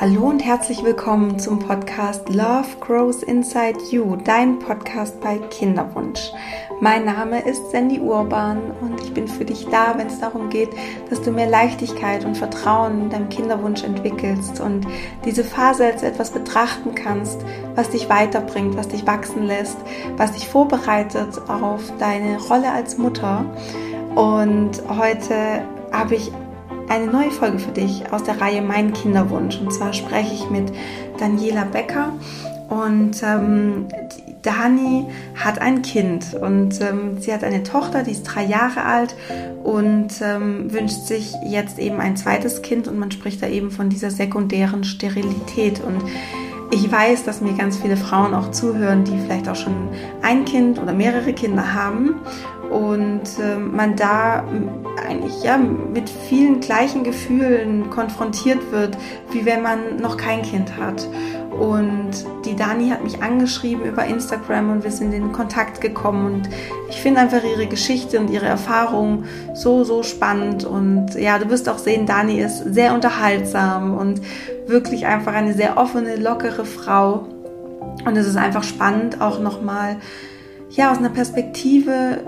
Hallo und herzlich willkommen zum Podcast Love Grows Inside You, dein Podcast bei Kinderwunsch. Mein Name ist Sandy Urban und ich bin für dich da, wenn es darum geht, dass du mehr Leichtigkeit und Vertrauen in deinem Kinderwunsch entwickelst und diese Phase als etwas betrachten kannst, was dich weiterbringt, was dich wachsen lässt, was dich vorbereitet auf deine Rolle als Mutter. Und heute habe ich eine neue Folge für dich aus der Reihe Mein Kinderwunsch. Und zwar spreche ich mit Daniela Becker. Und ähm, Dani hat ein Kind und ähm, sie hat eine Tochter, die ist drei Jahre alt und ähm, wünscht sich jetzt eben ein zweites Kind und man spricht da eben von dieser sekundären Sterilität. Und ich weiß, dass mir ganz viele Frauen auch zuhören, die vielleicht auch schon ein Kind oder mehrere Kinder haben und äh, man da eigentlich ja mit vielen gleichen Gefühlen konfrontiert wird, wie wenn man noch kein Kind hat. Und die Dani hat mich angeschrieben über Instagram und wir sind in Kontakt gekommen. Und ich finde einfach ihre Geschichte und ihre Erfahrung so, so spannend. Und ja, du wirst auch sehen, Dani ist sehr unterhaltsam und wirklich einfach eine sehr offene, lockere Frau. Und es ist einfach spannend, auch nochmal ja, aus einer Perspektive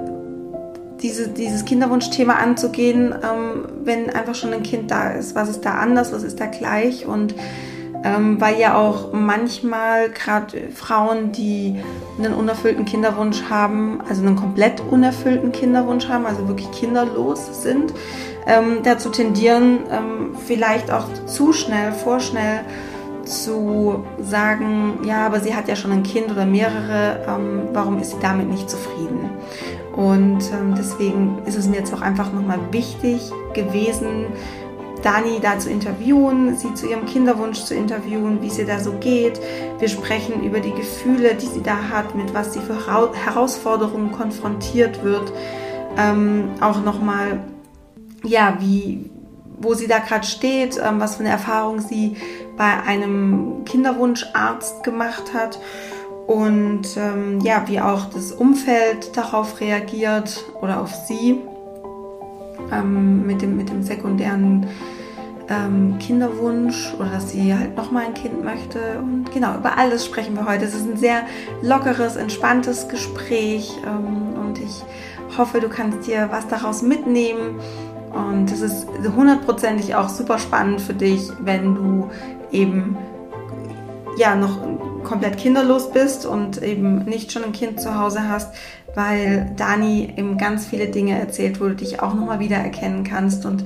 diese, dieses Kinderwunschthema anzugehen, ähm, wenn einfach schon ein Kind da ist. Was ist da anders, was ist da gleich? Und ähm, weil ja auch manchmal gerade Frauen, die einen unerfüllten Kinderwunsch haben, also einen komplett unerfüllten Kinderwunsch haben, also wirklich kinderlos sind, ähm, dazu tendieren, ähm, vielleicht auch zu schnell, vorschnell zu sagen, ja, aber sie hat ja schon ein Kind oder mehrere, ähm, warum ist sie damit nicht zufrieden? Und ähm, deswegen ist es mir jetzt auch einfach nochmal wichtig gewesen, Dani da zu interviewen, sie zu ihrem Kinderwunsch zu interviewen, wie es ihr da so geht. Wir sprechen über die Gefühle, die sie da hat, mit was sie für Herausforderungen konfrontiert wird. Ähm, auch nochmal, ja, wie, wo sie da gerade steht, ähm, was für eine Erfahrung sie bei einem Kinderwunscharzt gemacht hat und ähm, ja, wie auch das Umfeld darauf reagiert oder auf sie ähm, mit, dem, mit dem sekundären ähm, Kinderwunsch oder dass sie halt nochmal ein Kind möchte. Und genau, über alles sprechen wir heute. Es ist ein sehr lockeres, entspanntes Gespräch ähm, und ich hoffe, du kannst dir was daraus mitnehmen. Und es ist hundertprozentig auch super spannend für dich, wenn du eben ja noch komplett kinderlos bist und eben nicht schon ein Kind zu Hause hast, weil Dani eben ganz viele Dinge erzählt, wo du dich auch nochmal wiedererkennen kannst. Und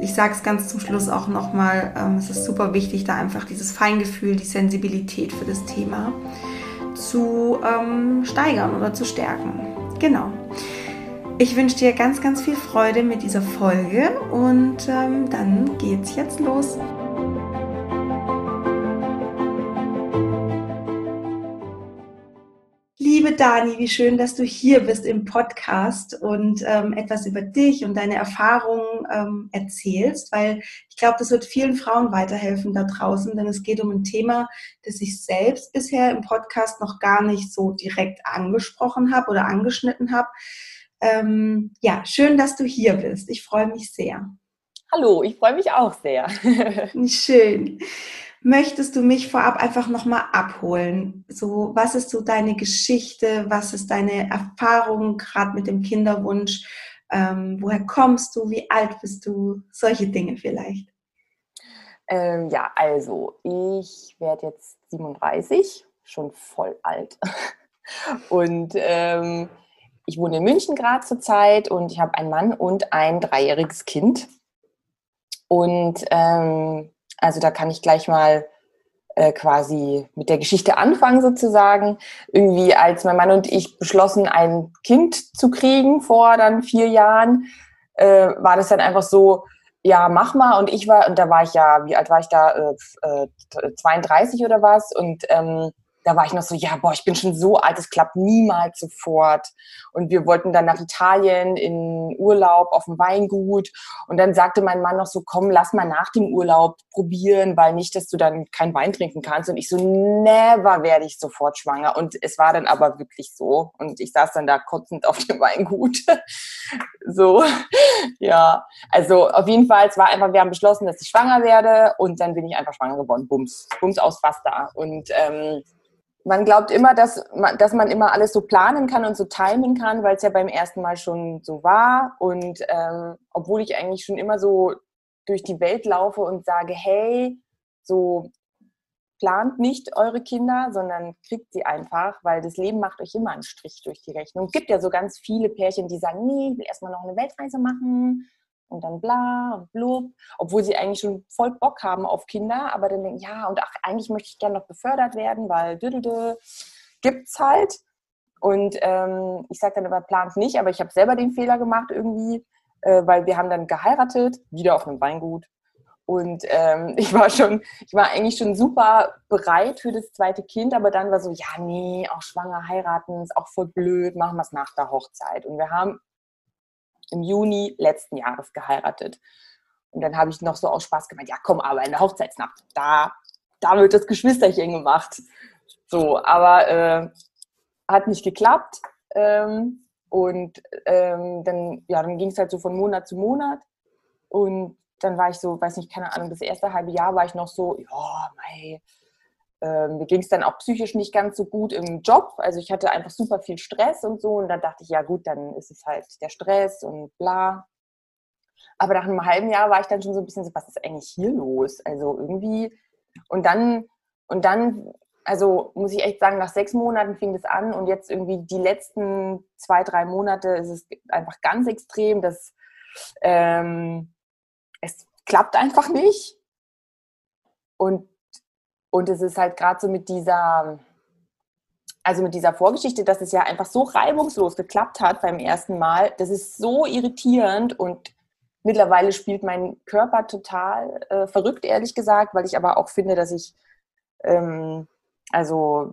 ich sage es ganz zum Schluss auch nochmal, ähm, es ist super wichtig, da einfach dieses Feingefühl, die Sensibilität für das Thema zu ähm, steigern oder zu stärken. Genau. Ich wünsche dir ganz, ganz viel Freude mit dieser Folge und ähm, dann geht's jetzt los. Liebe Dani, wie schön, dass du hier bist im Podcast und ähm, etwas über dich und deine Erfahrungen ähm, erzählst, weil ich glaube, das wird vielen Frauen weiterhelfen da draußen, denn es geht um ein Thema, das ich selbst bisher im Podcast noch gar nicht so direkt angesprochen habe oder angeschnitten habe. Ähm, ja, schön, dass du hier bist. Ich freue mich sehr. Hallo, ich freue mich auch sehr. schön möchtest du mich vorab einfach nochmal abholen? So, was ist so deine Geschichte? Was ist deine Erfahrung gerade mit dem Kinderwunsch? Ähm, woher kommst du? Wie alt bist du? Solche Dinge vielleicht. Ähm, ja, also ich werde jetzt 37, schon voll alt. Und ähm, ich wohne in München gerade zurzeit und ich habe einen Mann und ein dreijähriges Kind. Und ähm, also da kann ich gleich mal äh, quasi mit der Geschichte anfangen sozusagen. Irgendwie als mein Mann und ich beschlossen, ein Kind zu kriegen vor dann vier Jahren, äh, war das dann einfach so, ja, mach mal. Und ich war, und da war ich ja, wie alt war ich da? Äh, 32 äh, oder was? Und ähm, da war ich noch so, ja, boah, ich bin schon so alt, es klappt niemals sofort. Und wir wollten dann nach Italien in Urlaub auf dem Weingut. Und dann sagte mein Mann noch so, komm, lass mal nach dem Urlaub probieren, weil nicht, dass du dann keinen Wein trinken kannst. Und ich so, never werde ich sofort schwanger. Und es war dann aber wirklich so. Und ich saß dann da kotzend auf dem Weingut. so, ja. Also auf jeden Fall, es war einfach, wir haben beschlossen, dass ich schwanger werde. Und dann bin ich einfach schwanger geworden. Bums. Bums aus Basta. Und ähm, man glaubt immer, dass man, dass man immer alles so planen kann und so timen kann, weil es ja beim ersten Mal schon so war. Und ähm, obwohl ich eigentlich schon immer so durch die Welt laufe und sage, hey, so plant nicht eure Kinder, sondern kriegt sie einfach, weil das Leben macht euch immer einen Strich durch die Rechnung. Es gibt ja so ganz viele Pärchen, die sagen, nee, ich will erstmal noch eine Weltreise machen und dann bla und blub, obwohl sie eigentlich schon voll Bock haben auf Kinder, aber dann denken, ja, und ach, eigentlich möchte ich gerne noch befördert werden, weil düdelte gibt's halt. Und ähm, ich sage dann immer, plant nicht, aber ich habe selber den Fehler gemacht irgendwie, äh, weil wir haben dann geheiratet, wieder auf einem Weingut. Und ähm, ich war schon, ich war eigentlich schon super bereit für das zweite Kind, aber dann war so, ja, nee, auch schwanger heiraten ist auch voll blöd, machen wir es nach der Hochzeit. Und wir haben im Juni letzten Jahres geheiratet. Und dann habe ich noch so aus Spaß gemeint, ja komm, aber in der Hochzeitsnacht, da, da wird das Geschwisterchen gemacht. So, aber äh, hat nicht geklappt. Ähm, und ähm, dann, ja, dann ging es halt so von Monat zu Monat. Und dann war ich so, weiß nicht, keine Ahnung, das erste halbe Jahr war ich noch so, ja, mei, ähm, mir ging es dann auch psychisch nicht ganz so gut im Job. Also ich hatte einfach super viel Stress und so. Und dann dachte ich, ja gut, dann ist es halt der Stress und bla. Aber nach einem halben Jahr war ich dann schon so ein bisschen so, was ist eigentlich hier los? Also irgendwie. Und dann, und dann, also muss ich echt sagen, nach sechs Monaten fing das an und jetzt irgendwie die letzten zwei, drei Monate ist es einfach ganz extrem, dass ähm, es klappt einfach nicht. Und und es ist halt gerade so mit dieser, also mit dieser Vorgeschichte, dass es ja einfach so reibungslos geklappt hat beim ersten Mal. Das ist so irritierend und mittlerweile spielt mein Körper total äh, verrückt, ehrlich gesagt, weil ich aber auch finde, dass ich ähm, also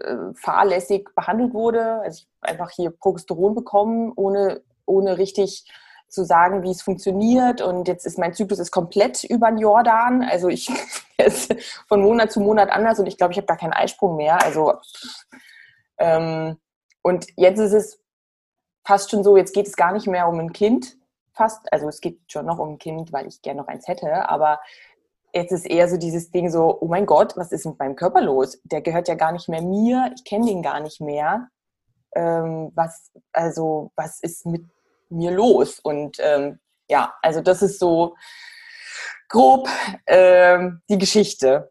äh, fahrlässig behandelt wurde. Also ich einfach hier Progesteron bekommen, ohne, ohne richtig zu sagen, wie es funktioniert. Und jetzt ist mein Zyklus ist komplett über den Jordan. Also ich ist von Monat zu Monat anders und ich glaube, ich habe gar keinen Eisprung mehr. Also ähm, und jetzt ist es fast schon so, jetzt geht es gar nicht mehr um ein Kind, fast. Also es geht schon noch um ein Kind, weil ich gerne noch eins hätte, aber jetzt ist eher so dieses Ding so, oh mein Gott, was ist mit meinem Körper los? Der gehört ja gar nicht mehr mir, ich kenne den gar nicht mehr. Ähm, was, also, was ist mit mir los? Und ähm, ja, also das ist so grob äh, die Geschichte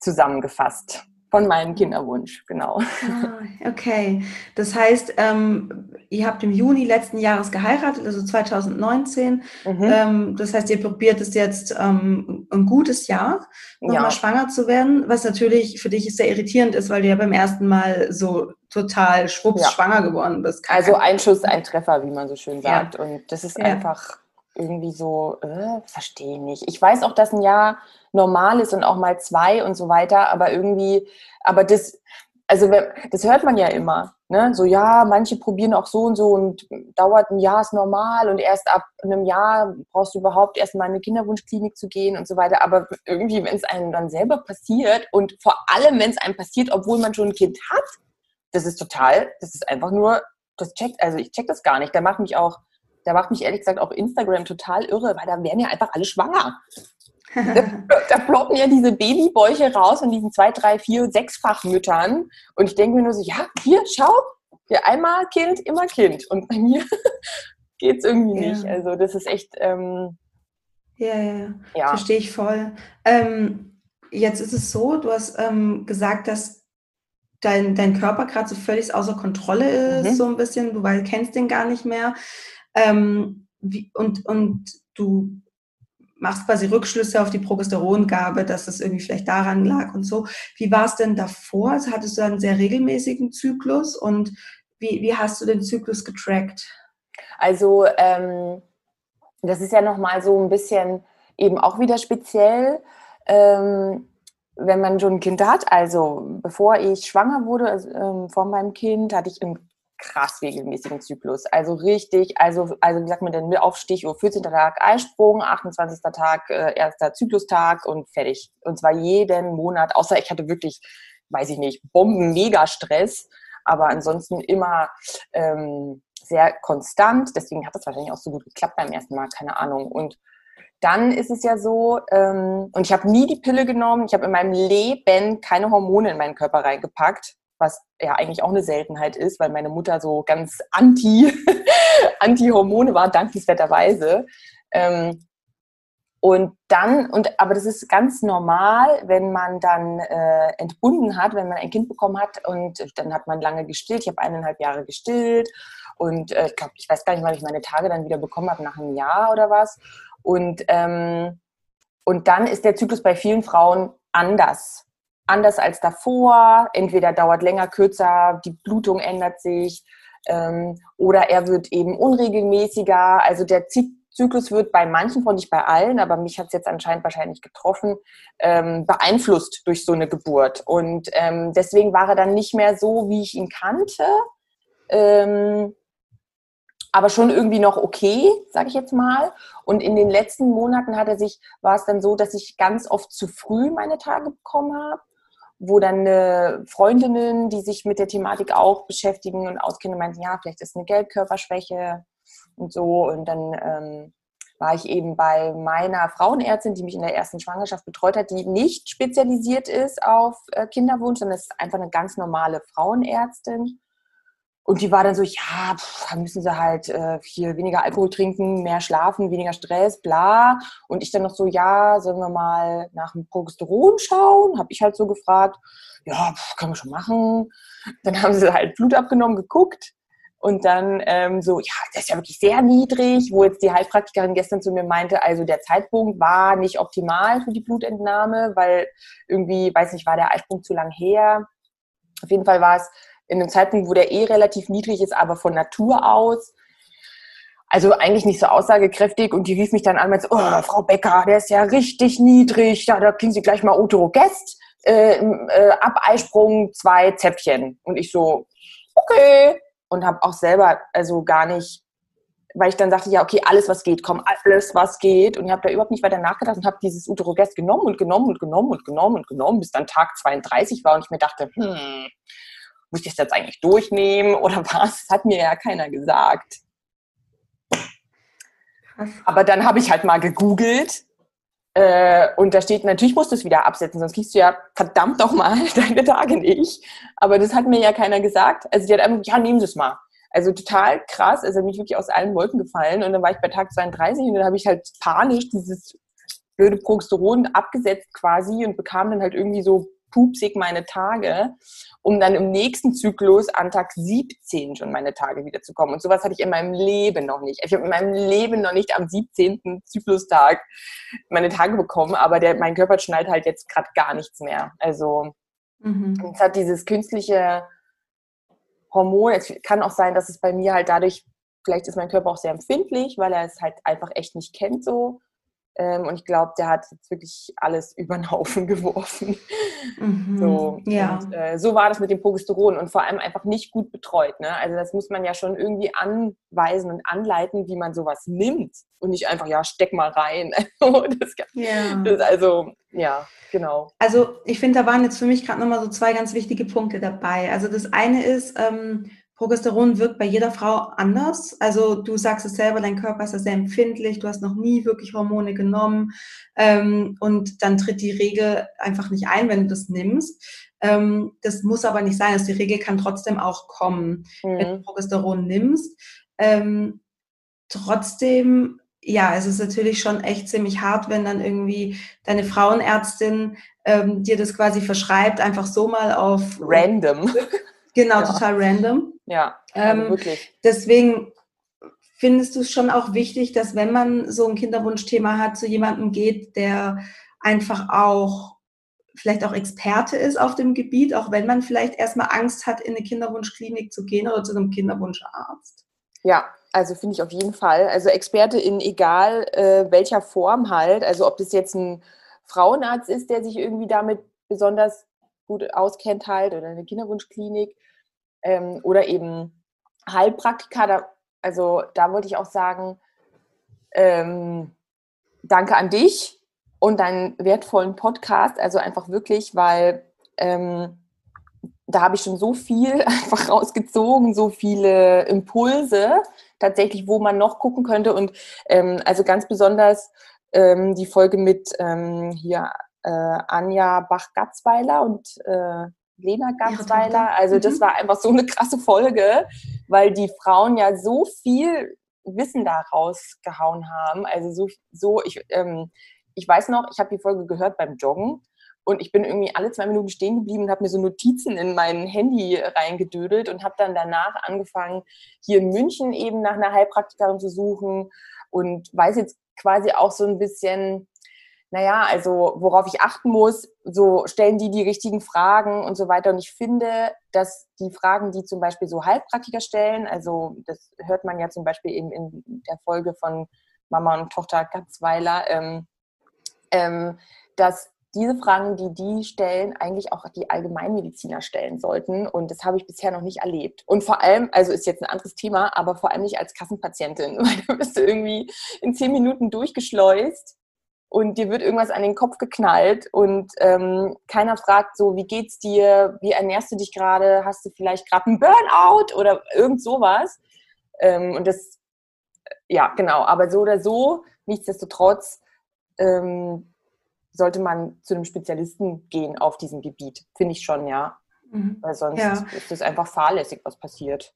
zusammengefasst von meinem Kinderwunsch, genau. Ah, okay, das heißt, ähm, ihr habt im Juni letzten Jahres geheiratet, also 2019. Mhm. Ähm, das heißt, ihr probiert es jetzt ähm, ein gutes Jahr, nochmal ja. schwanger zu werden, was natürlich für dich sehr irritierend ist, weil du ja beim ersten Mal so total schwupps ja. schwanger geworden bist. Also ein Schuss, ein Treffer, wie man so schön sagt. Ja. Und das ist einfach irgendwie so, äh, verstehe nicht. Ich weiß auch, dass ein Jahr normal ist und auch mal zwei und so weiter, aber irgendwie, aber das, also das hört man ja immer, ne? So ja, manche probieren auch so und so und dauert ein Jahr ist normal und erst ab einem Jahr brauchst du überhaupt erst mal in eine Kinderwunschklinik zu gehen und so weiter. Aber irgendwie, wenn es einem dann selber passiert und vor allem, wenn es einem passiert, obwohl man schon ein Kind hat, das ist total, das ist einfach nur, das checkt, also ich check das gar nicht. Da macht mich auch da macht mich ehrlich gesagt auch Instagram total irre, weil da werden ja einfach alle schwanger. da ploppen ja diese Babybäuche raus von diesen zwei, drei, vier, sechsfach Müttern. Und ich denke mir nur so, ja, hier, schau, hier einmal Kind, immer Kind. Und bei mir geht es irgendwie ja. nicht. Also das ist echt. Ähm, ja, ja, ja, verstehe ich voll. Ähm, jetzt ist es so, du hast ähm, gesagt, dass dein, dein Körper gerade so völlig außer Kontrolle ist, mhm. so ein bisschen. Du weil, kennst den gar nicht mehr. Ähm, wie, und, und du machst quasi Rückschlüsse auf die Progesterongabe, dass es irgendwie vielleicht daran lag und so. Wie war es denn davor? Also hattest du einen sehr regelmäßigen Zyklus und wie, wie hast du den Zyklus getrackt? Also ähm, das ist ja nochmal so ein bisschen eben auch wieder speziell. Ähm, wenn man schon ein Kind hat, also bevor ich schwanger wurde, also, ähm, vor meinem Kind, hatte ich einen krass regelmäßigen Zyklus. Also richtig, also, also wie sagt man denn, Aufstich, 14. Tag Eisprung, 28. Tag, äh, erster Zyklustag und fertig. Und zwar jeden Monat, außer ich hatte wirklich, weiß ich nicht, Bomben-Mega-Stress, aber ansonsten immer ähm, sehr konstant. Deswegen hat das wahrscheinlich auch so gut geklappt beim ersten Mal, keine Ahnung. Und dann ist es ja so, ähm, und ich habe nie die Pille genommen, ich habe in meinem Leben keine Hormone in meinen Körper reingepackt, was ja eigentlich auch eine Seltenheit ist, weil meine Mutter so ganz anti, anti-Hormone war, dankenswerterweise. Ähm, und dann, und aber das ist ganz normal, wenn man dann äh, entbunden hat, wenn man ein Kind bekommen hat und dann hat man lange gestillt. Ich habe eineinhalb Jahre gestillt und äh, ich glaube, ich weiß gar nicht, wann ich meine Tage dann wieder bekommen habe, nach einem Jahr oder was. Und, ähm, und dann ist der Zyklus bei vielen Frauen anders. Anders als davor. Entweder dauert länger, kürzer, die Blutung ändert sich ähm, oder er wird eben unregelmäßiger. Also der Zyklus wird bei manchen von nicht bei allen, aber mich hat es jetzt anscheinend wahrscheinlich getroffen, ähm, beeinflusst durch so eine Geburt. Und ähm, deswegen war er dann nicht mehr so, wie ich ihn kannte. Ähm, aber schon irgendwie noch okay, sage ich jetzt mal. Und in den letzten Monaten hat er sich, war es dann so, dass ich ganz oft zu früh meine Tage bekommen habe, wo dann Freundinnen, die sich mit der Thematik auch beschäftigen und auskennen, meinten, ja, vielleicht ist eine Gelbkörperschwäche und so. Und dann ähm, war ich eben bei meiner Frauenärztin, die mich in der ersten Schwangerschaft betreut hat, die nicht spezialisiert ist auf äh, Kinderwunsch, sondern ist einfach eine ganz normale Frauenärztin. Und die war dann so, ja, pff, müssen sie halt äh, hier weniger Alkohol trinken, mehr schlafen, weniger Stress, bla. Und ich dann noch so, ja, sollen wir mal nach dem Progesteron schauen? Habe ich halt so gefragt, ja, pff, können wir schon machen. Dann haben sie halt Blut abgenommen, geguckt. Und dann ähm, so, ja, das ist ja wirklich sehr niedrig, wo jetzt die Heilpraktikerin gestern zu mir meinte, also der Zeitpunkt war nicht optimal für die Blutentnahme, weil irgendwie, weiß nicht, war der Eisprung zu lang her. Auf jeden Fall war es in einem Zeitpunkt, wo der eh relativ niedrig ist, aber von Natur aus. Also eigentlich nicht so aussagekräftig und die rief mich dann an und meinte, oh, Frau Becker, der ist ja richtig niedrig, ja, da kriegen Sie gleich mal Uterogest, äh, äh, ab zwei Zäpfchen. Und ich so, okay. Und habe auch selber also gar nicht, weil ich dann dachte, ja, okay, alles was geht, komm, alles was geht. Und ich habe da überhaupt nicht weiter nachgedacht und habe dieses Uterogest genommen und genommen und genommen und genommen und genommen, bis dann Tag 32 war und ich mir dachte, hm, muss ich das jetzt eigentlich durchnehmen oder was? Das hat mir ja keiner gesagt. Krass. Aber dann habe ich halt mal gegoogelt äh, und da steht, natürlich musst du es wieder absetzen, sonst kriegst du ja verdammt doch mal deine Tage nicht. Aber das hat mir ja keiner gesagt. Also die hat einfach, ja, nehmen Sie es mal. Also total krass, also mich wirklich aus allen Wolken gefallen. Und dann war ich bei Tag 32 und dann habe ich halt panisch dieses blöde Progesteron abgesetzt quasi und bekam dann halt irgendwie so pupsig meine Tage, um dann im nächsten Zyklus an Tag 17 schon meine Tage wiederzukommen. Und sowas hatte ich in meinem Leben noch nicht. Ich habe in meinem Leben noch nicht am 17. Zyklustag meine Tage bekommen, aber der, mein Körper schnallt halt jetzt gerade gar nichts mehr. Also mhm. es hat dieses künstliche Hormon, es kann auch sein, dass es bei mir halt dadurch, vielleicht ist mein Körper auch sehr empfindlich, weil er es halt einfach echt nicht kennt so. Ähm, und ich glaube, der hat jetzt wirklich alles über den Haufen geworfen. Mhm, so. Ja. Und, äh, so war das mit dem Progesteron und vor allem einfach nicht gut betreut. Ne? Also das muss man ja schon irgendwie anweisen und anleiten, wie man sowas nimmt und nicht einfach, ja, steck mal rein. das, ja. Das also, ja, genau. Also ich finde, da waren jetzt für mich gerade nochmal so zwei ganz wichtige Punkte dabei. Also das eine ist, ähm, Progesteron wirkt bei jeder Frau anders. Also du sagst es selber, dein Körper ist ja sehr empfindlich, du hast noch nie wirklich Hormone genommen ähm, und dann tritt die Regel einfach nicht ein, wenn du das nimmst. Ähm, das muss aber nicht sein. Also die Regel kann trotzdem auch kommen, mhm. wenn du Progesteron nimmst. Ähm, trotzdem, ja, es ist natürlich schon echt ziemlich hart, wenn dann irgendwie deine Frauenärztin ähm, dir das quasi verschreibt, einfach so mal auf random. Genau, ja. total random. Ja, also ähm, wirklich. Deswegen findest du es schon auch wichtig, dass wenn man so ein Kinderwunschthema hat, zu jemandem geht, der einfach auch vielleicht auch Experte ist auf dem Gebiet, auch wenn man vielleicht erstmal Angst hat, in eine Kinderwunschklinik zu gehen oder zu einem Kinderwunscharzt. Ja, also finde ich auf jeden Fall. Also Experte in egal äh, welcher Form halt. Also ob das jetzt ein Frauenarzt ist, der sich irgendwie damit besonders gut auskennt halt oder eine Kinderwunschklinik ähm, oder eben Heilpraktiker. Da, also da wollte ich auch sagen, ähm, danke an dich und deinen wertvollen Podcast. Also einfach wirklich, weil ähm, da habe ich schon so viel einfach rausgezogen, so viele Impulse tatsächlich, wo man noch gucken könnte. Und ähm, also ganz besonders ähm, die Folge mit ähm, hier äh, Anja Bach-Gatzweiler und äh, Lena Gatzweiler. Also das mhm. war einfach so eine krasse Folge, weil die Frauen ja so viel Wissen da rausgehauen haben. Also so, so ich, ähm, ich weiß noch, ich habe die Folge gehört beim Joggen und ich bin irgendwie alle zwei Minuten stehen geblieben und habe mir so Notizen in mein Handy reingedödelt und habe dann danach angefangen, hier in München eben nach einer Heilpraktikerin zu suchen und weiß jetzt quasi auch so ein bisschen, naja, also worauf ich achten muss, so stellen die die richtigen Fragen und so weiter. Und ich finde, dass die Fragen, die zum Beispiel so Heilpraktiker stellen, also das hört man ja zum Beispiel eben in der Folge von Mama und Tochter Gatzweiler, ähm, ähm, dass diese Fragen, die die stellen, eigentlich auch die Allgemeinmediziner stellen sollten. Und das habe ich bisher noch nicht erlebt. Und vor allem, also ist jetzt ein anderes Thema, aber vor allem nicht als Kassenpatientin, weil du bist irgendwie in zehn Minuten durchgeschleust und dir wird irgendwas an den Kopf geknallt und ähm, keiner fragt so, wie geht's dir, wie ernährst du dich gerade, hast du vielleicht gerade einen Burnout oder irgend sowas. Ähm, und das, ja, genau, aber so oder so, nichtsdestotrotz, ähm, sollte man zu einem Spezialisten gehen auf diesem Gebiet. Finde ich schon, ja. Mhm. Weil sonst ja. ist es einfach fahrlässig, was passiert.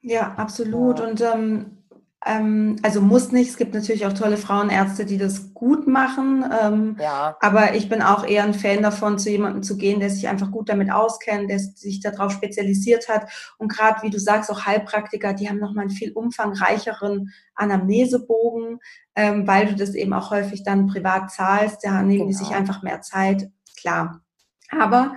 Ja, absolut. Ja. Und ähm, ähm, also muss nicht. Es gibt natürlich auch tolle Frauenärzte, die das gut machen. Ähm, ja. Aber ich bin auch eher ein Fan davon, zu jemandem zu gehen, der sich einfach gut damit auskennt, der sich darauf spezialisiert hat. Und gerade, wie du sagst, auch Heilpraktiker, die haben nochmal einen viel umfangreicheren Anamnesebogen, ähm, weil du das eben auch häufig dann privat zahlst. Da nehmen genau. die sich genau. einfach mehr Zeit. Klar. Aber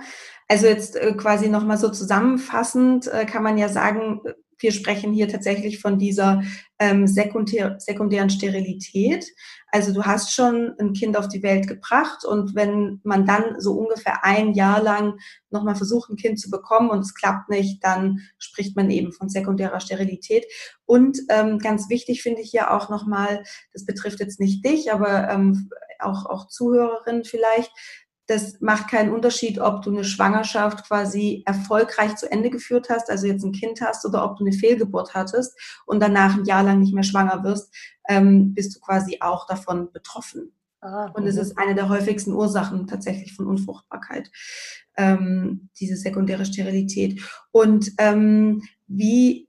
also jetzt äh, quasi nochmal so zusammenfassend äh, kann man ja sagen, wir sprechen hier tatsächlich von dieser ähm, sekundär, sekundären Sterilität. Also du hast schon ein Kind auf die Welt gebracht und wenn man dann so ungefähr ein Jahr lang nochmal versucht, ein Kind zu bekommen und es klappt nicht, dann spricht man eben von sekundärer Sterilität. Und ähm, ganz wichtig finde ich hier auch nochmal, das betrifft jetzt nicht dich, aber ähm, auch, auch Zuhörerinnen vielleicht, das macht keinen Unterschied, ob du eine Schwangerschaft quasi erfolgreich zu Ende geführt hast, also jetzt ein Kind hast, oder ob du eine Fehlgeburt hattest und danach ein Jahr lang nicht mehr schwanger wirst, ähm, bist du quasi auch davon betroffen. Ah, und es mhm. ist eine der häufigsten Ursachen tatsächlich von Unfruchtbarkeit, ähm, diese sekundäre Sterilität. Und ähm, wie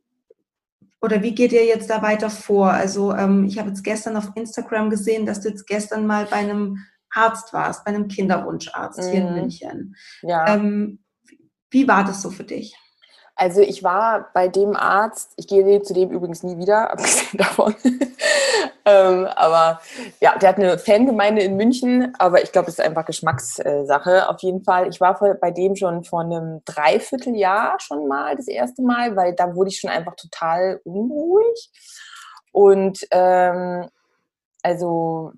oder wie geht ihr jetzt da weiter vor? Also ähm, ich habe jetzt gestern auf Instagram gesehen, dass du jetzt gestern mal bei einem Arzt warst, bei einem Kinderwunscharzt mhm. hier in mhm. München. Ja. Ähm, wie war das so für dich? Also ich war bei dem Arzt, ich gehe zu dem übrigens nie wieder, abgesehen davon. ähm, aber ja, der hat eine Fangemeinde in München, aber ich glaube, es ist einfach Geschmackssache auf jeden Fall. Ich war bei dem schon vor einem Dreivierteljahr schon mal das erste Mal, weil da wurde ich schon einfach total unruhig. Und ähm, also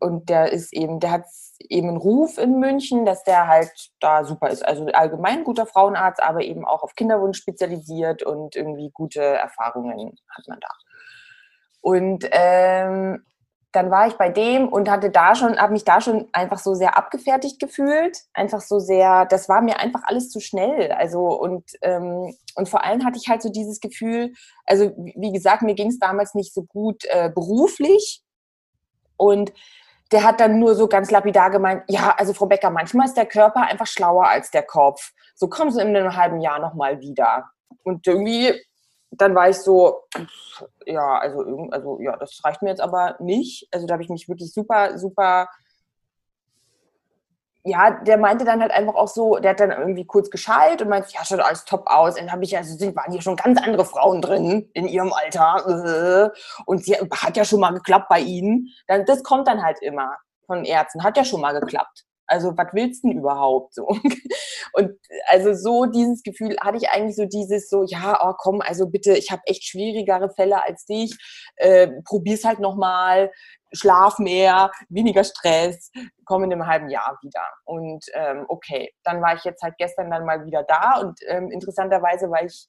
und der ist eben, der hat eben einen Ruf in München, dass der halt da super ist. Also allgemein guter Frauenarzt, aber eben auch auf Kinderwunsch spezialisiert und irgendwie gute Erfahrungen hat man da. Und ähm, dann war ich bei dem und hatte da schon, habe mich da schon einfach so sehr abgefertigt gefühlt, einfach so sehr, das war mir einfach alles zu schnell. Also und ähm, und vor allem hatte ich halt so dieses Gefühl, also wie gesagt, mir ging es damals nicht so gut äh, beruflich und der hat dann nur so ganz lapidar gemeint, ja, also Frau Becker, manchmal ist der Körper einfach schlauer als der Kopf. So kommen sie in einem halben Jahr nochmal wieder. Und irgendwie, dann war ich so, ja, also, also ja, das reicht mir jetzt aber nicht. Also da habe ich mich wirklich super, super ja, der meinte dann halt einfach auch so, der hat dann irgendwie kurz geschallt und meinte, ja, schaut alles top aus. Und dann habe ich also, sind, waren hier schon ganz andere Frauen drin in ihrem Alter. Und sie hat ja schon mal geklappt bei ihnen. Dann, das kommt dann halt immer von Ärzten. Hat ja schon mal geklappt. Also, was willst du denn überhaupt so? Und also so dieses Gefühl hatte ich eigentlich so dieses so, ja, oh komm, also bitte, ich habe echt schwierigere Fälle als dich, äh, probier's halt nochmal, schlaf mehr, weniger Stress, komm in einem halben Jahr wieder. Und ähm, okay, dann war ich jetzt halt gestern dann mal wieder da und ähm, interessanterweise war ich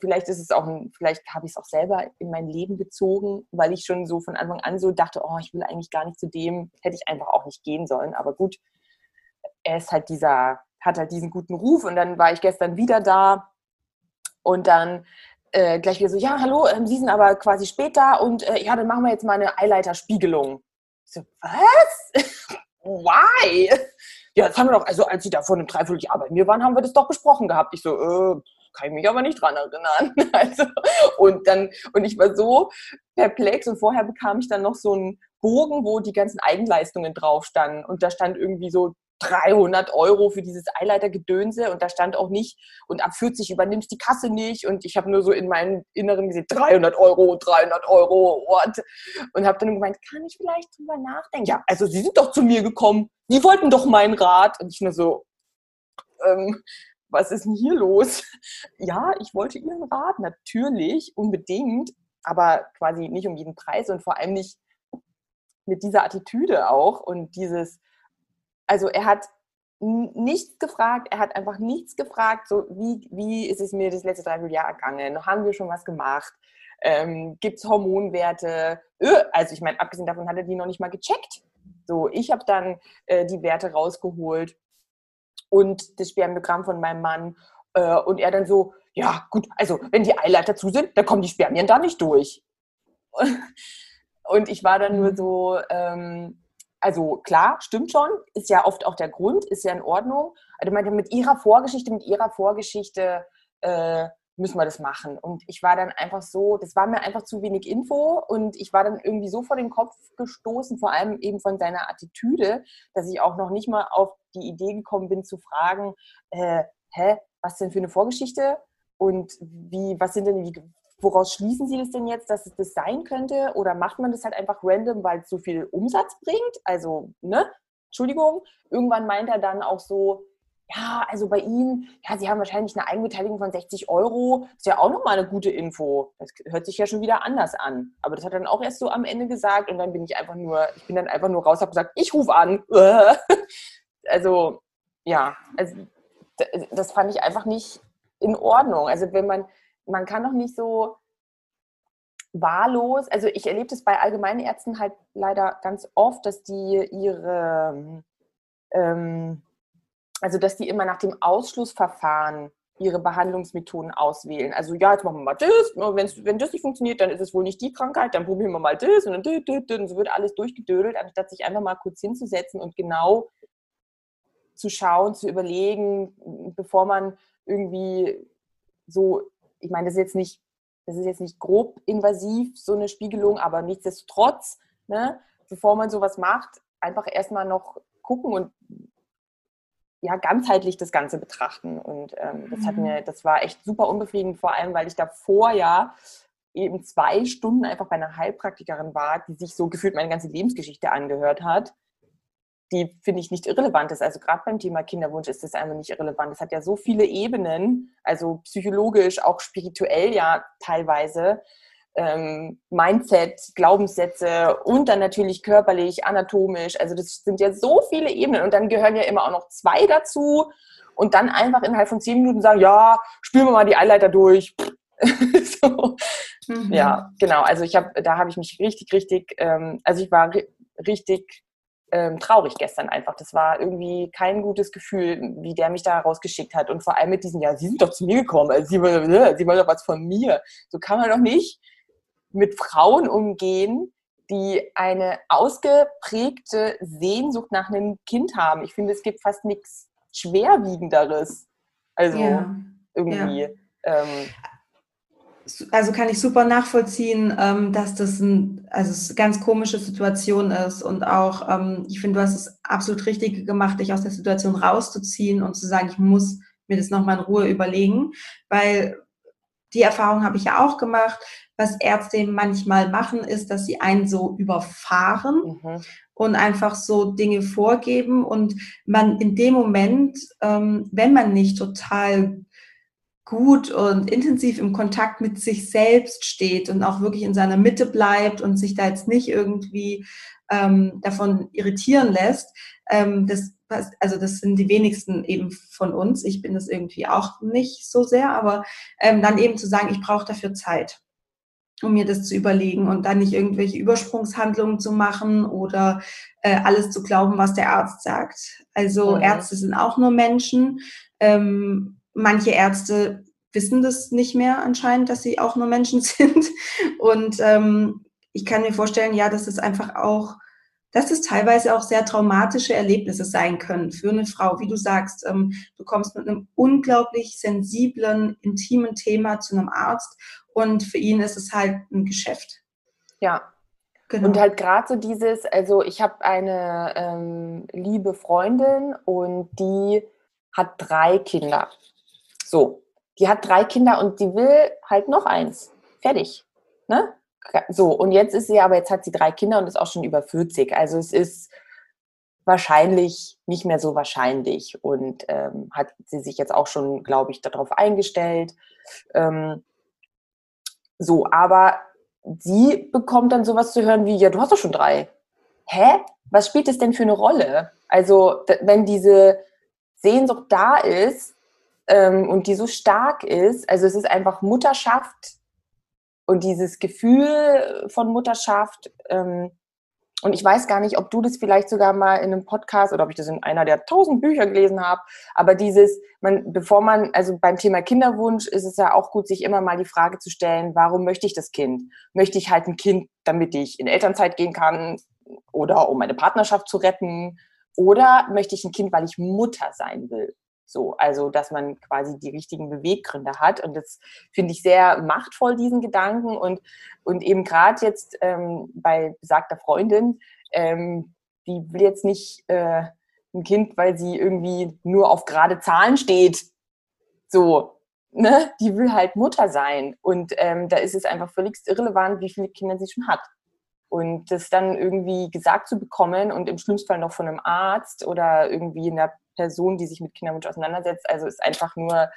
vielleicht ist es auch, ein, vielleicht habe ich es auch selber in mein Leben gezogen, weil ich schon so von Anfang an so dachte, oh, ich will eigentlich gar nicht zu dem, hätte ich einfach auch nicht gehen sollen. Aber gut, er ist halt dieser, hat halt diesen guten Ruf und dann war ich gestern wieder da und dann äh, gleich wieder so, ja, hallo, ähm, Sie sind aber quasi später und äh, ja, dann machen wir jetzt mal eine Eileiterspiegelung. Ich so, was? Why? Ja, das haben wir doch, also als Sie da vor einem Dreivierteljahr bei mir waren, haben wir das doch besprochen gehabt. Ich so, äh, kann ich mich aber nicht dran erinnern. Also, und dann, und ich war so perplex und vorher bekam ich dann noch so einen Bogen, wo die ganzen Eigenleistungen drauf standen. Und da stand irgendwie so 300 Euro für dieses Eileitergedönse und da stand auch nicht und ab 40 übernimmst die Kasse nicht und ich habe nur so in meinem Inneren gesehen 300 Euro, 300 Euro what? und habe dann gemeint, kann ich vielleicht drüber nachdenken? Ja, also Sie sind doch zu mir gekommen, Sie wollten doch meinen Rat und ich nur so, ähm, was ist denn hier los? Ja, ich wollte Ihren Rat, natürlich, unbedingt, aber quasi nicht um jeden Preis und vor allem nicht mit dieser Attitüde auch und dieses, also er hat nichts gefragt, er hat einfach nichts gefragt, so wie, wie ist es mir das letzte Dreivierteljahr ergangen, haben wir schon was gemacht, ähm, gibt es Hormonwerte, also ich meine, abgesehen davon hat er die noch nicht mal gecheckt. So, ich habe dann äh, die Werte rausgeholt und das Spermiogramm von meinem Mann. Äh, und er dann so, ja gut, also wenn die Eileiter zu sind, dann kommen die Spermien da nicht durch. Und ich war dann nur mhm. so, ähm, also klar, stimmt schon, ist ja oft auch der Grund, ist ja in Ordnung. Also meinte, mit ihrer Vorgeschichte, mit ihrer Vorgeschichte äh, müssen wir das machen. Und ich war dann einfach so, das war mir einfach zu wenig Info und ich war dann irgendwie so vor den Kopf gestoßen, vor allem eben von seiner Attitüde, dass ich auch noch nicht mal auf die Idee gekommen bin zu fragen, äh, hä, was denn für eine Vorgeschichte und wie, was sind denn die, woraus schließen Sie das denn jetzt, dass es das sein könnte? Oder macht man das halt einfach random, weil es so viel Umsatz bringt? Also, ne? Entschuldigung. Irgendwann meint er dann auch so, ja, also bei Ihnen, ja, Sie haben wahrscheinlich eine Eigenbeteiligung von 60 Euro. Ist ja auch nochmal eine gute Info. Das hört sich ja schon wieder anders an. Aber das hat er dann auch erst so am Ende gesagt und dann bin ich einfach nur, ich bin dann einfach nur raus, habe gesagt, ich rufe an. also, ja, also das fand ich einfach nicht in Ordnung. Also wenn man, man kann doch nicht so wahllos, also ich erlebe das bei allgemeinen Ärzten halt leider ganz oft, dass die ihre ähm, also dass die immer nach dem Ausschlussverfahren ihre Behandlungsmethoden auswählen. Also ja, jetzt machen wir mal das, wenn das nicht funktioniert, dann ist es wohl nicht die Krankheit, dann probieren wir mal das und dann dü, dü, dü, und so wird alles durchgedödelt, anstatt sich einfach mal kurz hinzusetzen und genau zu schauen, zu überlegen, bevor man irgendwie so, ich meine, das ist jetzt nicht, das ist jetzt nicht grob invasiv, so eine Spiegelung, aber nichtsdestotrotz, ne, bevor man sowas macht, einfach erstmal noch gucken und ja, ganzheitlich das Ganze betrachten. Und ähm, das hat mhm. mir, das war echt super unbefriedigend, vor allem, weil ich davor ja eben zwei Stunden einfach bei einer Heilpraktikerin war, die sich so gefühlt meine ganze Lebensgeschichte angehört hat. Die finde ich nicht irrelevant ist. Also gerade beim Thema Kinderwunsch ist das einfach nicht irrelevant. Es hat ja so viele Ebenen, also psychologisch, auch spirituell ja teilweise ähm, Mindset, Glaubenssätze und dann natürlich körperlich, anatomisch. Also das sind ja so viele Ebenen und dann gehören ja immer auch noch zwei dazu und dann einfach innerhalb von zehn Minuten sagen, ja, spüren wir mal die Eileiter durch. so. mhm. Ja, genau. Also ich habe, da habe ich mich richtig, richtig, ähm, also ich war richtig ähm, traurig gestern einfach. Das war irgendwie kein gutes Gefühl, wie der mich da rausgeschickt hat. Und vor allem mit diesen, ja, Sie sind doch zu mir gekommen, also Sie, wollen, Sie wollen doch was von mir. So kann man doch nicht mit Frauen umgehen, die eine ausgeprägte Sehnsucht nach einem Kind haben. Ich finde, es gibt fast nichts Schwerwiegenderes. Also ja. irgendwie. Ja. Ähm, also kann ich super nachvollziehen, ähm, dass das ein, also eine ganz komische Situation ist und auch, ähm, ich finde, du hast es absolut richtig gemacht, dich aus der Situation rauszuziehen und zu sagen, ich muss mir das nochmal in Ruhe überlegen, weil die Erfahrung habe ich ja auch gemacht. Was Ärzte manchmal machen, ist, dass sie einen so überfahren mhm. und einfach so Dinge vorgeben und man in dem Moment, ähm, wenn man nicht total gut und intensiv im Kontakt mit sich selbst steht und auch wirklich in seiner Mitte bleibt und sich da jetzt nicht irgendwie ähm, davon irritieren lässt, ähm, das also das sind die wenigsten eben von uns. Ich bin das irgendwie auch nicht so sehr, aber ähm, dann eben zu sagen, ich brauche dafür Zeit, um mir das zu überlegen und dann nicht irgendwelche Übersprungshandlungen zu machen oder äh, alles zu glauben, was der Arzt sagt. Also mhm. Ärzte sind auch nur Menschen. Ähm, manche Ärzte wissen das nicht mehr anscheinend, dass sie auch nur Menschen sind. Und ähm, ich kann mir vorstellen, ja, dass es einfach auch dass es teilweise auch sehr traumatische Erlebnisse sein können für eine Frau. Wie du sagst, ähm, du kommst mit einem unglaublich sensiblen, intimen Thema zu einem Arzt und für ihn ist es halt ein Geschäft. Ja. Genau. Und halt gerade so dieses, also ich habe eine ähm, liebe Freundin und die hat drei Kinder. So, die hat drei Kinder und die will halt noch eins. Fertig. Ne? So, und jetzt ist sie aber, jetzt hat sie drei Kinder und ist auch schon über 40. Also es ist wahrscheinlich nicht mehr so wahrscheinlich und ähm, hat sie sich jetzt auch schon, glaube ich, darauf eingestellt. Ähm, so, aber sie bekommt dann sowas zu hören wie, ja, du hast doch schon drei. Hä? Was spielt es denn für eine Rolle? Also, wenn diese Sehnsucht da ist ähm, und die so stark ist, also es ist einfach Mutterschaft und dieses Gefühl von Mutterschaft. Ähm, und ich weiß gar nicht, ob du das vielleicht sogar mal in einem Podcast oder ob ich das in einer der tausend Bücher gelesen habe. Aber dieses, man, bevor man, also beim Thema Kinderwunsch ist es ja auch gut, sich immer mal die Frage zu stellen, warum möchte ich das Kind? Möchte ich halt ein Kind, damit ich in Elternzeit gehen kann oder um meine Partnerschaft zu retten? Oder möchte ich ein Kind, weil ich Mutter sein will? So, also dass man quasi die richtigen Beweggründe hat. Und das finde ich sehr machtvoll, diesen Gedanken. Und, und eben gerade jetzt ähm, bei besagter Freundin, ähm, die will jetzt nicht äh, ein Kind, weil sie irgendwie nur auf gerade Zahlen steht. So, ne? Die will halt Mutter sein. Und ähm, da ist es einfach völlig irrelevant, wie viele Kinder sie schon hat. Und das dann irgendwie gesagt zu bekommen und im schlimmsten Fall noch von einem Arzt oder irgendwie in der Person, die sich mit Kinderwunsch auseinandersetzt. Also ist einfach nur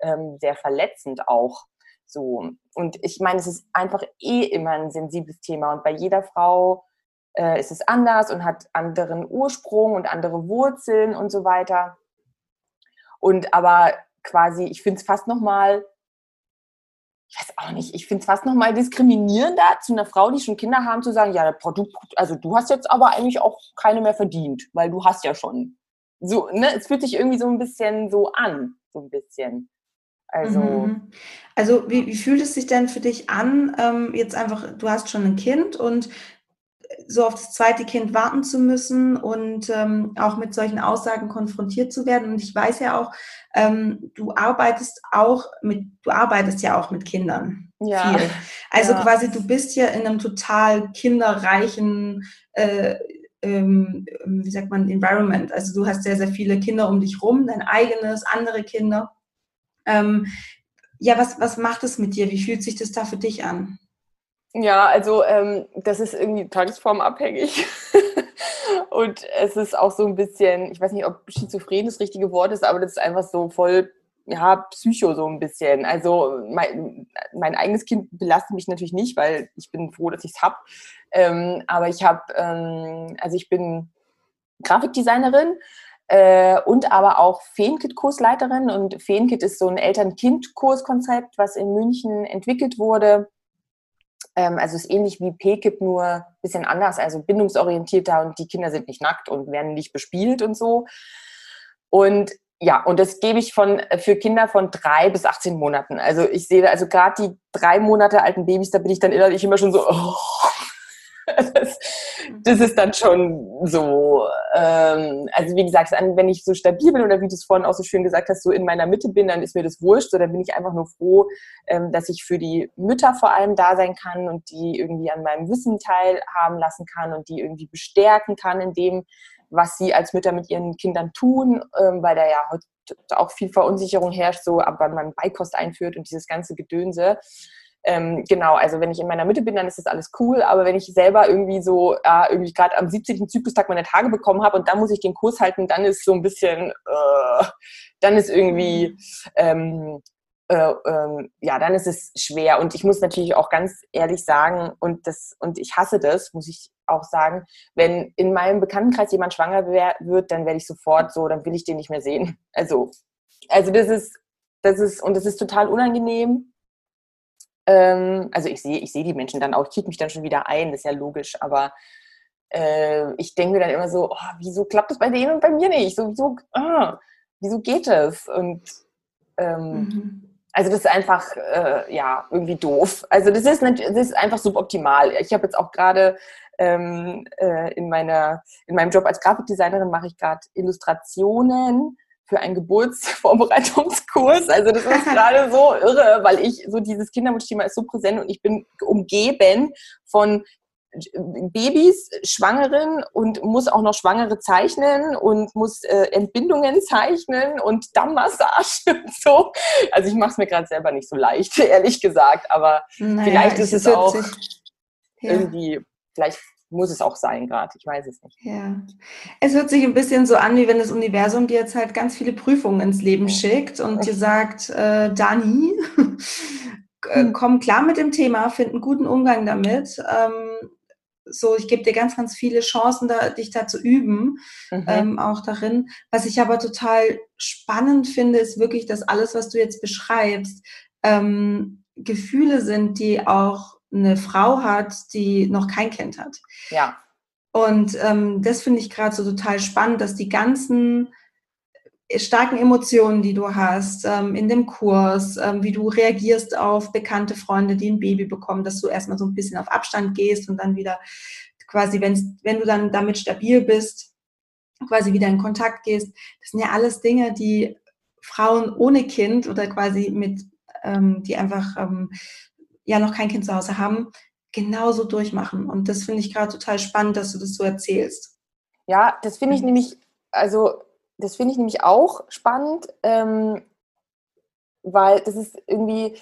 ähm, sehr verletzend auch. So. Und ich meine, es ist einfach eh immer ein sensibles Thema. Und bei jeder Frau äh, ist es anders und hat anderen Ursprung und andere Wurzeln und so weiter. Und aber quasi, ich finde es fast nochmal, ich weiß auch nicht, ich finde es fast nochmal diskriminierender, zu einer Frau, die schon Kinder haben, zu sagen, ja, du, also du hast jetzt aber eigentlich auch keine mehr verdient, weil du hast ja schon so, ne, es fühlt sich irgendwie so ein bisschen so an, so ein bisschen. Also, mhm. also wie, wie fühlt es sich denn für dich an, ähm, jetzt einfach, du hast schon ein Kind und so auf das zweite Kind warten zu müssen und ähm, auch mit solchen Aussagen konfrontiert zu werden. Und ich weiß ja auch, ähm, du arbeitest auch mit, du arbeitest ja auch mit Kindern. Ja. Viel. Also ja. quasi, du bist ja in einem total kinderreichen äh, ähm, wie sagt man, Environment. Also du hast sehr, sehr viele Kinder um dich rum, dein eigenes, andere Kinder. Ähm, ja, was, was macht es mit dir? Wie fühlt sich das da für dich an? Ja, also ähm, das ist irgendwie tagesformabhängig. Und es ist auch so ein bisschen, ich weiß nicht, ob schizophren das richtige Wort ist, aber das ist einfach so voll ja, Psycho so ein bisschen. Also mein, mein eigenes Kind belastet mich natürlich nicht, weil ich bin froh, dass ich es habe. Ähm, aber ich habe, ähm, also ich bin Grafikdesignerin äh, und aber auch Feenkit-Kursleiterin. Und Feenkit ist so ein Eltern-Kind-Kurskonzept, was in München entwickelt wurde. Ähm, also ist ähnlich wie PKIP, nur ein bisschen anders, also bindungsorientierter und die Kinder sind nicht nackt und werden nicht bespielt und so. Und ja, und das gebe ich von, äh, für Kinder von drei bis 18 Monaten. Also ich sehe, also gerade die drei Monate alten Babys, da bin ich dann innerlich immer schon so, oh. das, das, ist dann schon so, ähm, also wie gesagt, wenn ich so stabil bin oder wie du es vorhin auch so schön gesagt hast, so in meiner Mitte bin, dann ist mir das wurscht. So, dann bin ich einfach nur froh, ähm, dass ich für die Mütter vor allem da sein kann und die irgendwie an meinem Wissen teilhaben lassen kann und die irgendwie bestärken kann in dem, was sie als Mütter mit ihren Kindern tun, ähm, weil da ja heute auch viel Verunsicherung herrscht, so ab wann man Beikost einführt und dieses ganze Gedönse. ähm, genau, also wenn ich in meiner Mitte bin, dann ist das alles cool, aber wenn ich selber irgendwie so, äh, irgendwie gerade am 17. Zyklustag meine Tage bekommen habe und dann muss ich den Kurs halten, dann ist so ein bisschen, äh, dann ist irgendwie, ähm, äh, ähm, ja, dann ist es schwer. Und ich muss natürlich auch ganz ehrlich sagen, und das, und ich hasse das, muss ich auch sagen, wenn in meinem Bekanntenkreis jemand schwanger wird, dann werde ich sofort so, dann will ich den nicht mehr sehen. Also, also das ist, das ist, und das ist total unangenehm. Ähm, also ich sehe, ich sehe die Menschen dann auch, ich kriege mich dann schon wieder ein, das ist ja logisch, aber äh, ich denke mir dann immer so, oh, wieso klappt das bei denen und bei mir nicht? So, wieso, ah, wieso geht das? Und ähm, mhm. Also das ist einfach, äh, ja, irgendwie doof. Also das ist, das ist einfach suboptimal. Ich habe jetzt auch gerade ähm, äh, in, meiner, in meinem Job als Grafikdesignerin mache ich gerade Illustrationen für einen Geburtsvorbereitungskurs. Also das ist gerade so irre, weil ich so dieses Kinderwunschthema ist so präsent und ich bin umgeben von Babys, Schwangeren und muss auch noch Schwangere zeichnen und muss äh, Entbindungen zeichnen und Dammmassage und so. Also ich mache es mir gerade selber nicht so leicht, ehrlich gesagt. Aber naja, vielleicht ist es auch sich, ja. irgendwie, vielleicht muss es auch sein gerade, ich weiß es nicht. Ja, es hört sich ein bisschen so an, wie wenn das Universum dir jetzt halt ganz viele Prüfungen ins Leben schickt und dir sagt, äh, Dani, hm. komm klar mit dem Thema, find einen guten Umgang damit. Ähm, so, ich gebe dir ganz, ganz viele Chancen, da, dich da zu üben, mhm. ähm, auch darin. Was ich aber total spannend finde, ist wirklich, dass alles, was du jetzt beschreibst, ähm, Gefühle sind, die auch eine Frau hat, die noch kein Kind hat. Ja. Und ähm, das finde ich gerade so total spannend, dass die ganzen starken Emotionen, die du hast ähm, in dem Kurs, ähm, wie du reagierst auf bekannte Freunde, die ein Baby bekommen, dass du erstmal so ein bisschen auf Abstand gehst und dann wieder quasi, wenn, wenn du dann damit stabil bist, quasi wieder in Kontakt gehst. Das sind ja alles Dinge, die Frauen ohne Kind oder quasi mit, ähm, die einfach ähm, ja noch kein Kind zu Hause haben, genauso durchmachen. Und das finde ich gerade total spannend, dass du das so erzählst. Ja, das finde ich nämlich, also das finde ich nämlich auch spannend, ähm, weil das ist irgendwie,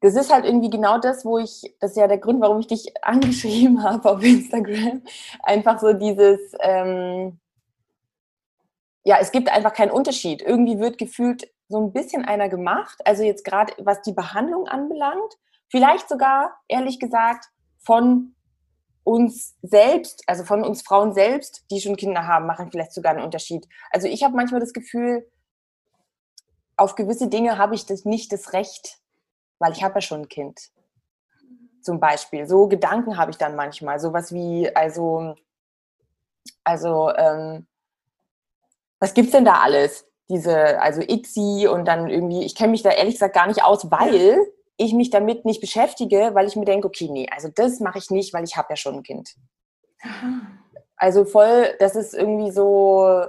das ist halt irgendwie genau das, wo ich, das ist ja der Grund, warum ich dich angeschrieben habe auf Instagram, einfach so dieses, ähm, ja, es gibt einfach keinen Unterschied. Irgendwie wird gefühlt so ein bisschen einer gemacht, also jetzt gerade was die Behandlung anbelangt, vielleicht sogar, ehrlich gesagt, von uns selbst, also von uns Frauen selbst, die schon Kinder haben, machen vielleicht sogar einen Unterschied. Also ich habe manchmal das Gefühl, auf gewisse Dinge habe ich das nicht das Recht, weil ich habe ja schon ein Kind. Zum Beispiel. So Gedanken habe ich dann manchmal. Sowas wie, also, also, ähm, was gibt's denn da alles? Diese, also ICSI und dann irgendwie, ich kenne mich da ehrlich gesagt gar nicht aus, weil ich mich damit nicht beschäftige, weil ich mir denke, okay, nee, also das mache ich nicht, weil ich habe ja schon ein Kind. Aha. Also voll, das ist irgendwie so,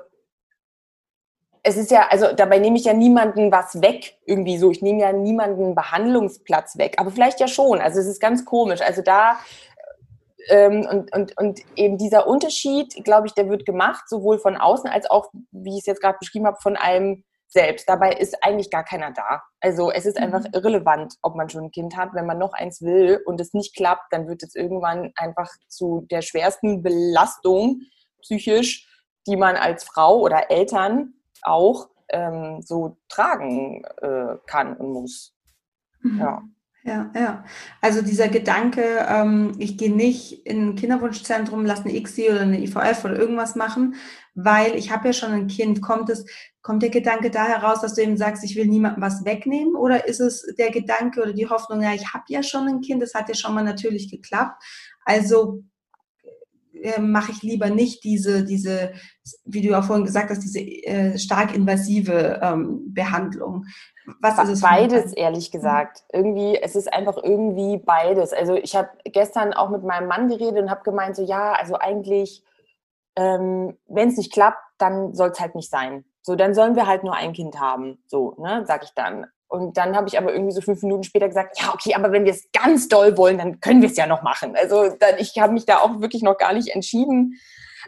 es ist ja, also dabei nehme ich ja niemanden was weg, irgendwie so. Ich nehme ja niemanden Behandlungsplatz weg, aber vielleicht ja schon. Also es ist ganz komisch. Also da ähm, und, und, und eben dieser Unterschied, glaube ich, der wird gemacht, sowohl von außen als auch, wie ich es jetzt gerade beschrieben habe, von einem selbst. Dabei ist eigentlich gar keiner da. Also es ist einfach mhm. irrelevant, ob man schon ein Kind hat. Wenn man noch eins will und es nicht klappt, dann wird es irgendwann einfach zu der schwersten Belastung psychisch, die man als Frau oder Eltern auch ähm, so tragen äh, kann und muss. Mhm. Ja. Ja, ja. Also dieser Gedanke, ähm, ich gehe nicht in ein Kinderwunschzentrum, lasse eine ICSI oder eine IVF oder irgendwas machen, weil ich habe ja schon ein Kind. Kommt es, kommt der Gedanke da heraus, dass du eben sagst, ich will niemandem was wegnehmen? Oder ist es der Gedanke oder die Hoffnung, ja, ich habe ja schon ein Kind, das hat ja schon mal natürlich geklappt. Also äh, mache ich lieber nicht diese, diese, wie du auch vorhin gesagt hast, diese äh, stark invasive ähm, Behandlung. Was ist es? Beides, ehrlich mhm. gesagt. Irgendwie, es ist einfach irgendwie beides. Also ich habe gestern auch mit meinem Mann geredet und habe gemeint, so ja, also eigentlich, ähm, wenn es nicht klappt, dann soll es halt nicht sein. So, dann sollen wir halt nur ein Kind haben. So, ne, sag ich dann. Und dann habe ich aber irgendwie so fünf Minuten später gesagt, ja, okay, aber wenn wir es ganz doll wollen, dann können wir es ja noch machen. Also dann, ich habe mich da auch wirklich noch gar nicht entschieden.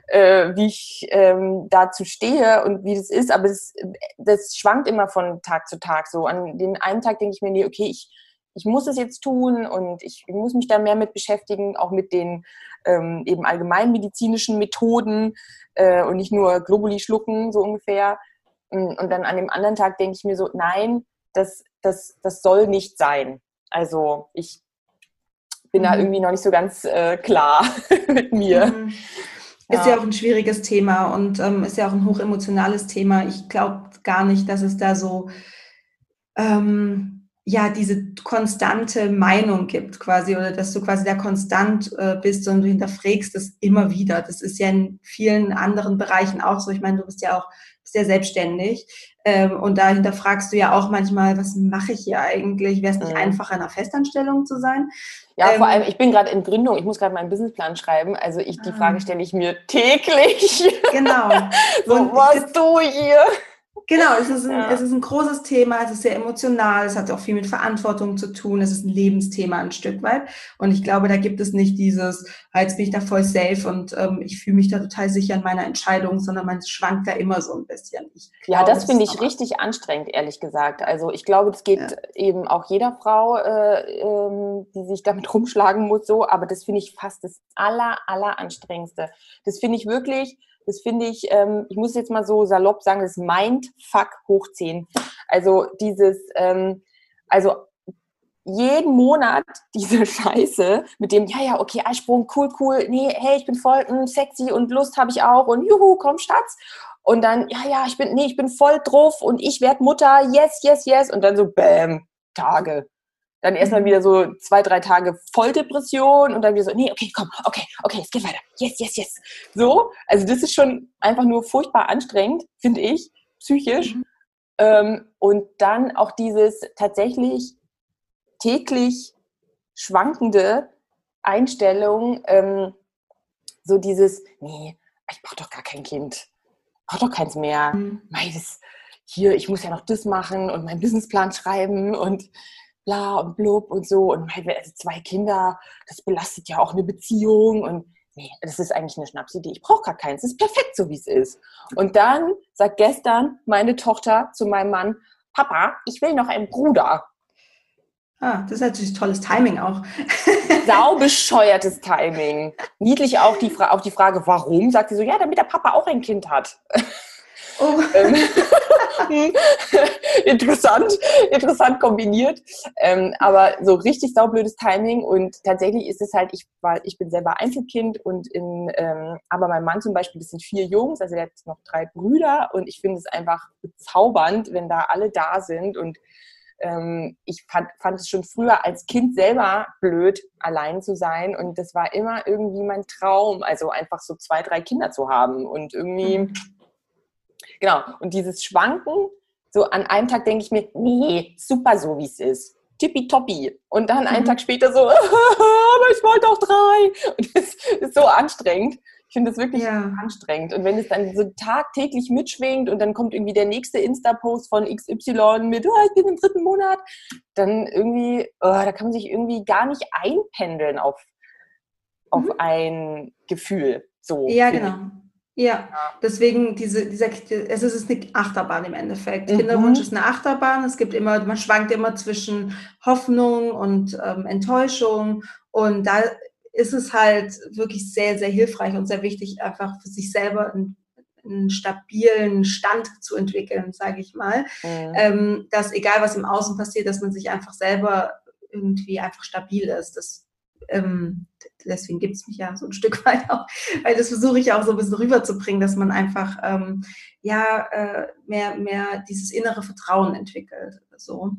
äh, wie ich ähm, dazu stehe und wie das ist, aber das, das schwankt immer von Tag zu Tag so. An den einen Tag denke ich mir, nee, okay, ich, ich muss es jetzt tun und ich muss mich da mehr mit beschäftigen, auch mit den ähm, eben allgemeinmedizinischen Methoden äh, und nicht nur Globuli schlucken, so ungefähr. Und dann an dem anderen Tag denke ich mir so, nein, das, das, das soll nicht sein. Also ich bin mhm. da irgendwie noch nicht so ganz äh, klar mit mir. Mhm. Ist ja. ja auch ein schwieriges Thema und ähm, ist ja auch ein hochemotionales Thema. Ich glaube gar nicht, dass es da so ähm, ja diese konstante Meinung gibt quasi oder dass du quasi da konstant äh, bist und du hinterfragst es immer wieder. Das ist ja in vielen anderen Bereichen auch so. Ich meine, du bist ja auch sehr selbstständig ähm, und da hinterfragst du ja auch manchmal, was mache ich hier eigentlich? Wäre es nicht mhm. einfacher, in einer Festanstellung zu sein? Ja, ähm, vor allem, ich bin gerade in Gründung, ich muss gerade meinen Businessplan schreiben. Also ich, die Frage ah. stelle ich mir täglich. Genau. so, was du hier? Genau, es ist, ein, ja. es ist ein großes Thema, es ist sehr emotional, es hat auch viel mit Verantwortung zu tun, es ist ein Lebensthema ein Stück weit. Und ich glaube, da gibt es nicht dieses, ah, jetzt bin ich da voll safe und ähm, ich fühle mich da total sicher in meiner Entscheidung, sondern man schwankt da immer so ein bisschen. Glaube, ja, das, das finde ich richtig anstrengend, ehrlich gesagt. Also ich glaube, das geht ja. eben auch jeder Frau, äh, ähm, die sich damit rumschlagen muss, so, aber das finde ich fast das aller, aller anstrengendste. Das finde ich wirklich das finde ich, ähm, ich muss jetzt mal so salopp sagen, das Mindfuck hoch 10. Also dieses, ähm, also jeden Monat diese Scheiße mit dem, ja, ja, okay, Eisprung, cool, cool, nee, hey, ich bin voll mh, hm, sexy und Lust habe ich auch und juhu, komm, Schatz. Und dann, ja, ja, ich bin, nee, ich bin voll drauf und ich werde Mutter, yes, yes, yes. Und dann so, bam, Tage. Dann erstmal mhm. wieder so zwei, drei Tage Volldepression und dann wieder so, nee, okay, komm, okay, okay, es geht weiter. Yes, yes, yes. So, also das ist schon einfach nur furchtbar anstrengend, finde ich, psychisch. Mhm. Ähm, und dann auch dieses tatsächlich täglich schwankende Einstellung, ähm, so dieses, nee, ich brauche doch gar kein Kind, brauche doch keins mehr. Mhm. Meides, hier, ich muss ja noch das machen und meinen Businessplan schreiben und bla und blub und so. Und also zwei Kinder, das belastet ja auch eine Beziehung und nee, das ist eigentlich eine Schnapsidee. Ich brauche gar keins. Es ist perfekt, so wie es ist. Und dann sagt gestern meine Tochter zu meinem Mann, Papa, ich will noch einen Bruder. Ah, das ist natürlich tolles Timing auch. Saubescheuertes Timing. Niedlich auch die, auch die Frage, warum? Sagt sie so, ja, damit der Papa auch ein Kind hat. Oh. Interessant, interessant kombiniert. Ähm, aber so richtig saublödes Timing und tatsächlich ist es halt, ich war, ich bin selber Einzelkind und in, ähm, aber mein Mann zum Beispiel, das sind vier Jungs, also er hat noch drei Brüder und ich finde es einfach bezaubernd, wenn da alle da sind und ähm, ich fand, fand, es schon früher als Kind selber blöd, allein zu sein. Und das war immer irgendwie mein Traum, also einfach so zwei, drei Kinder zu haben. Und irgendwie, mhm. Genau. Und dieses Schwanken, so an einem Tag denke ich mir, nee, super so wie es ist. Tippitoppi. Und dann einen mhm. Tag später so, aber ich wollte auch drei. Und das ist so anstrengend. Ich finde das wirklich ja. anstrengend. Und wenn es dann so tagtäglich mitschwingt und dann kommt irgendwie der nächste Insta-Post von XY mit, oh, ich bin im dritten Monat, dann irgendwie, oh, da kann man sich irgendwie gar nicht einpendeln auf, auf mhm. ein Gefühl. So, ja, genau. Ja, deswegen diese, dieser, es ist eine Achterbahn im Endeffekt. Mhm. Kinderwunsch ist eine Achterbahn. Es gibt immer, man schwankt immer zwischen Hoffnung und ähm, Enttäuschung. Und da ist es halt wirklich sehr, sehr hilfreich und sehr wichtig, einfach für sich selber einen, einen stabilen Stand zu entwickeln, sage ich mal. Mhm. Ähm, dass egal was im Außen passiert, dass man sich einfach selber irgendwie einfach stabil ist. Das ähm, deswegen gibt es mich ja so ein Stück weit auch, weil das versuche ich auch so ein bisschen rüberzubringen, dass man einfach ähm, ja äh, mehr, mehr dieses innere Vertrauen entwickelt. So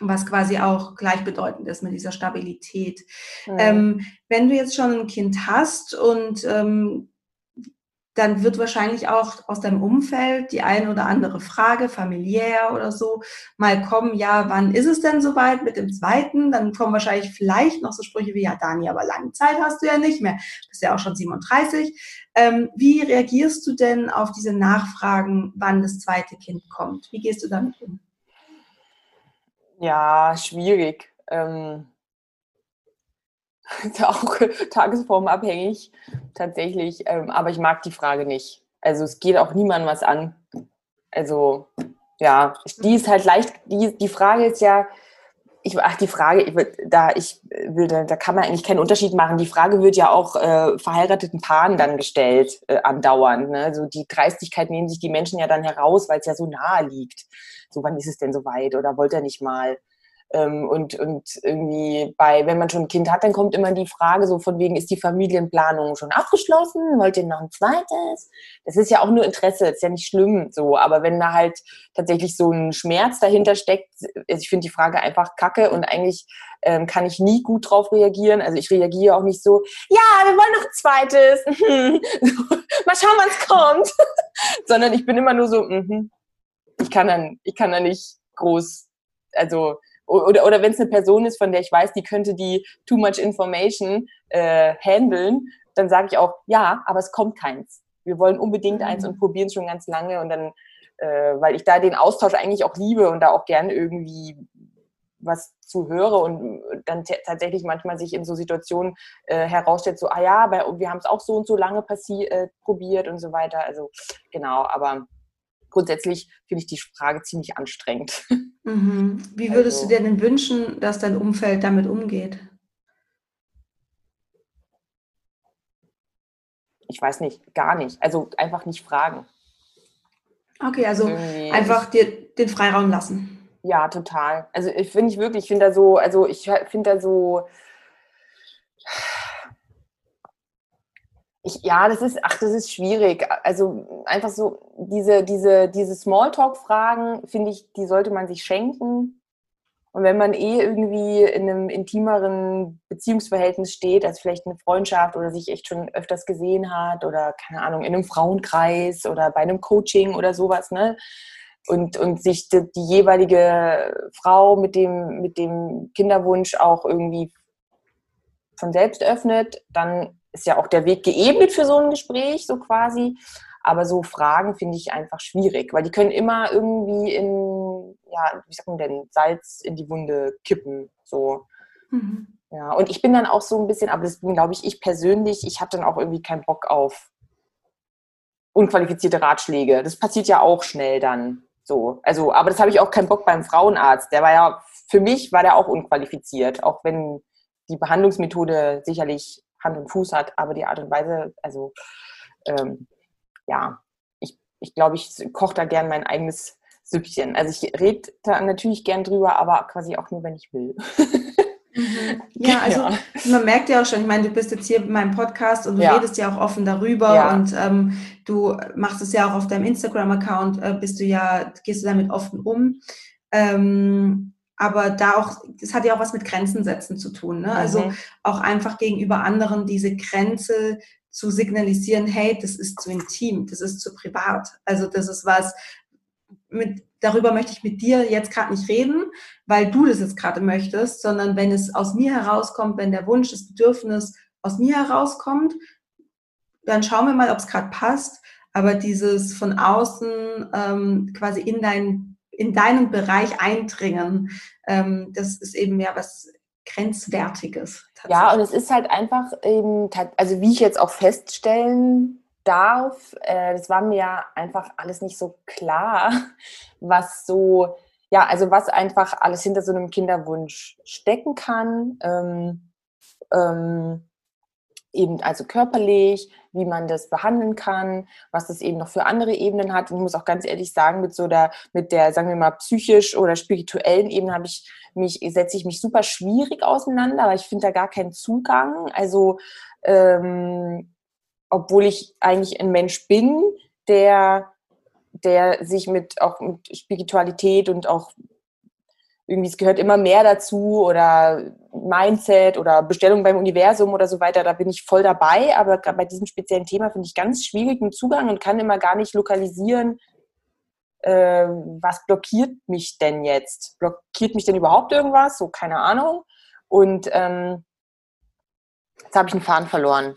was quasi auch gleichbedeutend ist mit dieser Stabilität. Mhm. Ähm, wenn du jetzt schon ein Kind hast und ähm, dann wird wahrscheinlich auch aus deinem Umfeld die eine oder andere Frage, familiär oder so, mal kommen, ja, wann ist es denn soweit mit dem zweiten? Dann kommen wahrscheinlich vielleicht noch so Sprüche wie, ja, Dani, aber lange Zeit hast du ja nicht mehr. Bist ja auch schon 37. Ähm, wie reagierst du denn auf diese Nachfragen, wann das zweite Kind kommt? Wie gehst du damit um? Ja, schwierig. Ähm, ja auch tagesformabhängig. tatsächlich. Ähm, aber ich mag die Frage nicht. Also es geht auch niemandem was an. Also ja, die ist halt leicht, die, die Frage ist ja, ich, ach, die Frage, ich, da, ich da, kann man eigentlich keinen Unterschied machen. Die Frage wird ja auch äh, verheirateten Paaren dann gestellt, äh, andauernd. Ne? Also die Dreistigkeit nehmen sich die Menschen ja dann heraus, weil es ja so nahe liegt. So, wann ist es denn soweit? Oder wollt ihr nicht mal? Ähm, und, und irgendwie bei, wenn man schon ein Kind hat, dann kommt immer die Frage so von wegen, ist die Familienplanung schon abgeschlossen? Wollt ihr noch ein zweites? Das ist ja auch nur Interesse, ist ja nicht schlimm so. Aber wenn da halt tatsächlich so ein Schmerz dahinter steckt, also ich finde die Frage einfach kacke und eigentlich ähm, kann ich nie gut drauf reagieren. Also ich reagiere auch nicht so, ja, wir wollen noch ein zweites. Mal schauen, wann es kommt. Sondern ich bin immer nur so, mm ich kann dann, ich kann da nicht groß, also oder, oder wenn es eine Person ist, von der ich weiß, die könnte die too much information äh, handeln, dann sage ich auch, ja, aber es kommt keins. Wir wollen unbedingt mhm. eins und probieren es schon ganz lange und dann, äh, weil ich da den Austausch eigentlich auch liebe und da auch gern irgendwie was zu höre und dann tatsächlich manchmal sich in so Situationen äh, herausstellt, so, ah ja, bei, wir haben es auch so und so lange äh, probiert und so weiter. Also genau, aber grundsätzlich finde ich die Frage ziemlich anstrengend. Mhm. Wie würdest also, du dir denn wünschen, dass dein Umfeld damit umgeht? Ich weiß nicht, gar nicht. Also einfach nicht fragen. Okay, also Irgendwie einfach dir den Freiraum lassen. Ja, total. Also ich finde ich wirklich, ich finde da so, also ich finde da so, Ich, ja, das ist, ach, das ist schwierig. Also einfach so, diese, diese, diese Smalltalk-Fragen, finde ich, die sollte man sich schenken. Und wenn man eh irgendwie in einem intimeren Beziehungsverhältnis steht, also vielleicht eine Freundschaft oder sich echt schon öfters gesehen hat oder keine Ahnung, in einem Frauenkreis oder bei einem Coaching oder sowas, ne? Und, und sich die, die jeweilige Frau mit dem, mit dem Kinderwunsch auch irgendwie von selbst öffnet, dann ist ja auch der Weg geebnet für so ein Gespräch, so quasi. Aber so Fragen finde ich einfach schwierig, weil die können immer irgendwie in, ja, wie sagt man denn, Salz in die Wunde kippen. So. Mhm. Ja, und ich bin dann auch so ein bisschen, aber das bin, glaube ich, ich persönlich, ich habe dann auch irgendwie keinen Bock auf unqualifizierte Ratschläge. Das passiert ja auch schnell dann. So. Also, aber das habe ich auch keinen Bock beim Frauenarzt. Der war ja, für mich war der auch unqualifiziert, auch wenn die Behandlungsmethode sicherlich Hand und Fuß hat, aber die Art und Weise, also ähm, ja, ich, ich glaube, ich koche da gern mein eigenes Süppchen. Also ich rede da natürlich gern drüber, aber quasi auch nur, wenn ich will. Mhm. Ja, also ja. man merkt ja auch schon, ich meine, du bist jetzt hier in meinem Podcast und du ja. redest ja auch offen darüber ja. und ähm, du machst es ja auch auf deinem Instagram-Account, äh, bist du ja, gehst du damit offen um. Ähm, aber da auch, das hat ja auch was mit Grenzen setzen zu tun. Ne? Also mhm. Also auch einfach gegenüber anderen diese Grenze zu signalisieren, hey, das ist zu intim, das ist zu privat. Also das ist was, mit, darüber möchte ich mit dir jetzt gerade nicht reden, weil du das jetzt gerade möchtest, sondern wenn es aus mir herauskommt, wenn der Wunsch, das Bedürfnis aus mir herauskommt, dann schauen wir mal, ob es gerade passt. Aber dieses von außen ähm, quasi in dein in deinen Bereich eindringen. Ähm, das ist eben ja was Grenzwertiges. Ja, und es ist halt einfach eben, also wie ich jetzt auch feststellen darf, äh, das war mir ja einfach alles nicht so klar, was so, ja, also was einfach alles hinter so einem Kinderwunsch stecken kann. Ähm, ähm, eben also körperlich, wie man das behandeln kann, was das eben noch für andere Ebenen hat. Und ich muss auch ganz ehrlich sagen, mit so der, mit der, sagen wir mal, psychisch oder spirituellen Ebene habe ich mich, setze ich mich super schwierig auseinander, aber ich finde da gar keinen Zugang. Also, ähm, obwohl ich eigentlich ein Mensch bin, der, der sich mit auch mit Spiritualität und auch irgendwie, es gehört immer mehr dazu oder Mindset oder Bestellung beim Universum oder so weiter, da bin ich voll dabei. Aber bei diesem speziellen Thema finde ich ganz schwierig den Zugang und kann immer gar nicht lokalisieren, äh, was blockiert mich denn jetzt? Blockiert mich denn überhaupt irgendwas? So, keine Ahnung. Und ähm, jetzt habe ich einen Faden verloren.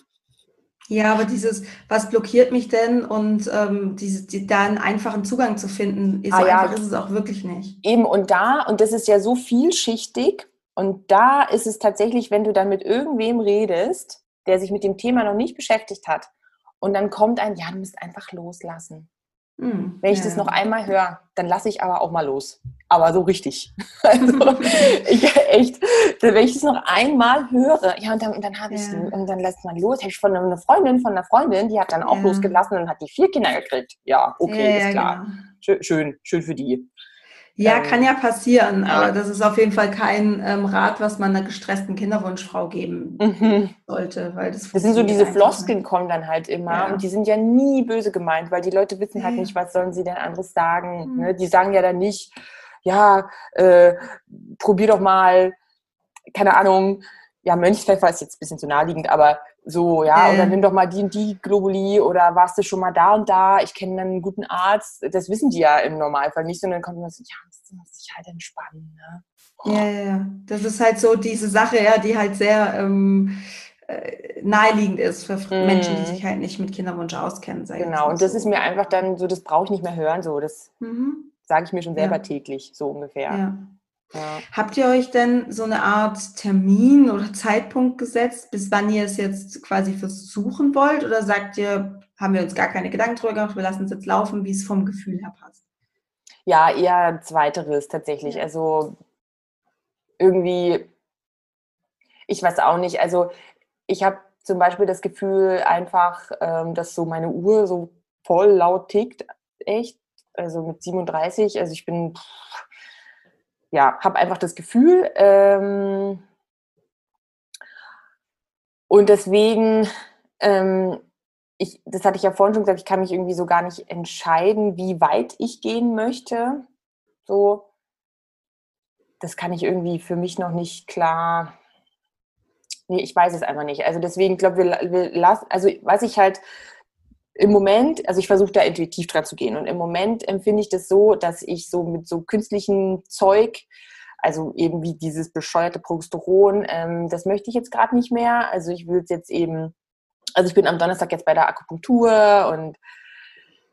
Ja, aber dieses, was blockiert mich denn und ähm, diese, die, da einen einfachen Zugang zu finden, ist ah, ja. einfach ist es auch wirklich nicht. Eben und da, und das ist ja so vielschichtig, und da ist es tatsächlich, wenn du dann mit irgendwem redest, der sich mit dem Thema noch nicht beschäftigt hat. Und dann kommt ein, ja, du musst einfach loslassen. Mhm, Wenn ich ja. das noch einmal höre, dann lasse ich aber auch mal los. Aber so richtig. Also ich echt, wenn ich das noch einmal höre, ja, und dann, dann habe ich, ja. und dann lässt man los. Habe ich von einer Freundin, von einer Freundin, die hat dann auch ja. losgelassen und hat die vier Kinder gekriegt. Ja, okay, ist klar. Genau. Schön, schön für die. Ja, ähm, kann ja passieren, aber das ist auf jeden Fall kein ähm, Rat, was man einer gestressten Kinderwunschfrau geben mhm. sollte, weil das Das sind so diese Floskeln kommen dann halt immer ja. und die sind ja nie böse gemeint, weil die Leute wissen halt nicht, was sollen sie denn anderes sagen. Mhm. Ne? Die sagen ja dann nicht, ja, äh, probier doch mal, keine Ahnung, ja, Mönchspfeffer ist jetzt ein bisschen zu naheliegend, aber so, ja, äh. oder nimm doch mal die und die Globuli oder warst du schon mal da und da, ich kenne einen guten Arzt. Das wissen die ja im Normalfall nicht, sondern kommt man so, ja, das muss sich halt entspannen. Ne? Ja, ja, ja. Das ist halt so diese Sache, ja, die halt sehr ähm, äh, naheliegend ist für mm. Menschen, die sich halt nicht mit Kinderwunsch auskennen. Genau, und das so. ist mir einfach dann so, das brauche ich nicht mehr hören, so, das mhm. sage ich mir schon selber ja. täglich, so ungefähr. Ja. Ja. Habt ihr euch denn so eine Art Termin oder Zeitpunkt gesetzt, bis wann ihr es jetzt quasi versuchen wollt? Oder sagt ihr, haben wir uns gar keine Gedanken drüber gemacht, wir lassen es jetzt laufen, wie es vom Gefühl her passt? Ja, eher zweiteres tatsächlich. Ja. Also irgendwie, ich weiß auch nicht. Also ich habe zum Beispiel das Gefühl einfach, ähm, dass so meine Uhr so voll laut tickt. Echt. Also mit 37, also ich bin. Pff, ja, habe einfach das Gefühl. Ähm, und deswegen, ähm, ich, das hatte ich ja vorhin schon gesagt, ich kann mich irgendwie so gar nicht entscheiden, wie weit ich gehen möchte. So, das kann ich irgendwie für mich noch nicht klar. Nee, ich weiß es einfach nicht. Also deswegen glaube wir, wir lassen, also was ich halt im Moment, also ich versuche da intuitiv dran zu gehen. Und im Moment empfinde ich das so, dass ich so mit so künstlichem Zeug, also eben wie dieses bescheuerte Progesteron, ähm, das möchte ich jetzt gerade nicht mehr. Also ich es jetzt eben, also ich bin am Donnerstag jetzt bei der Akupunktur und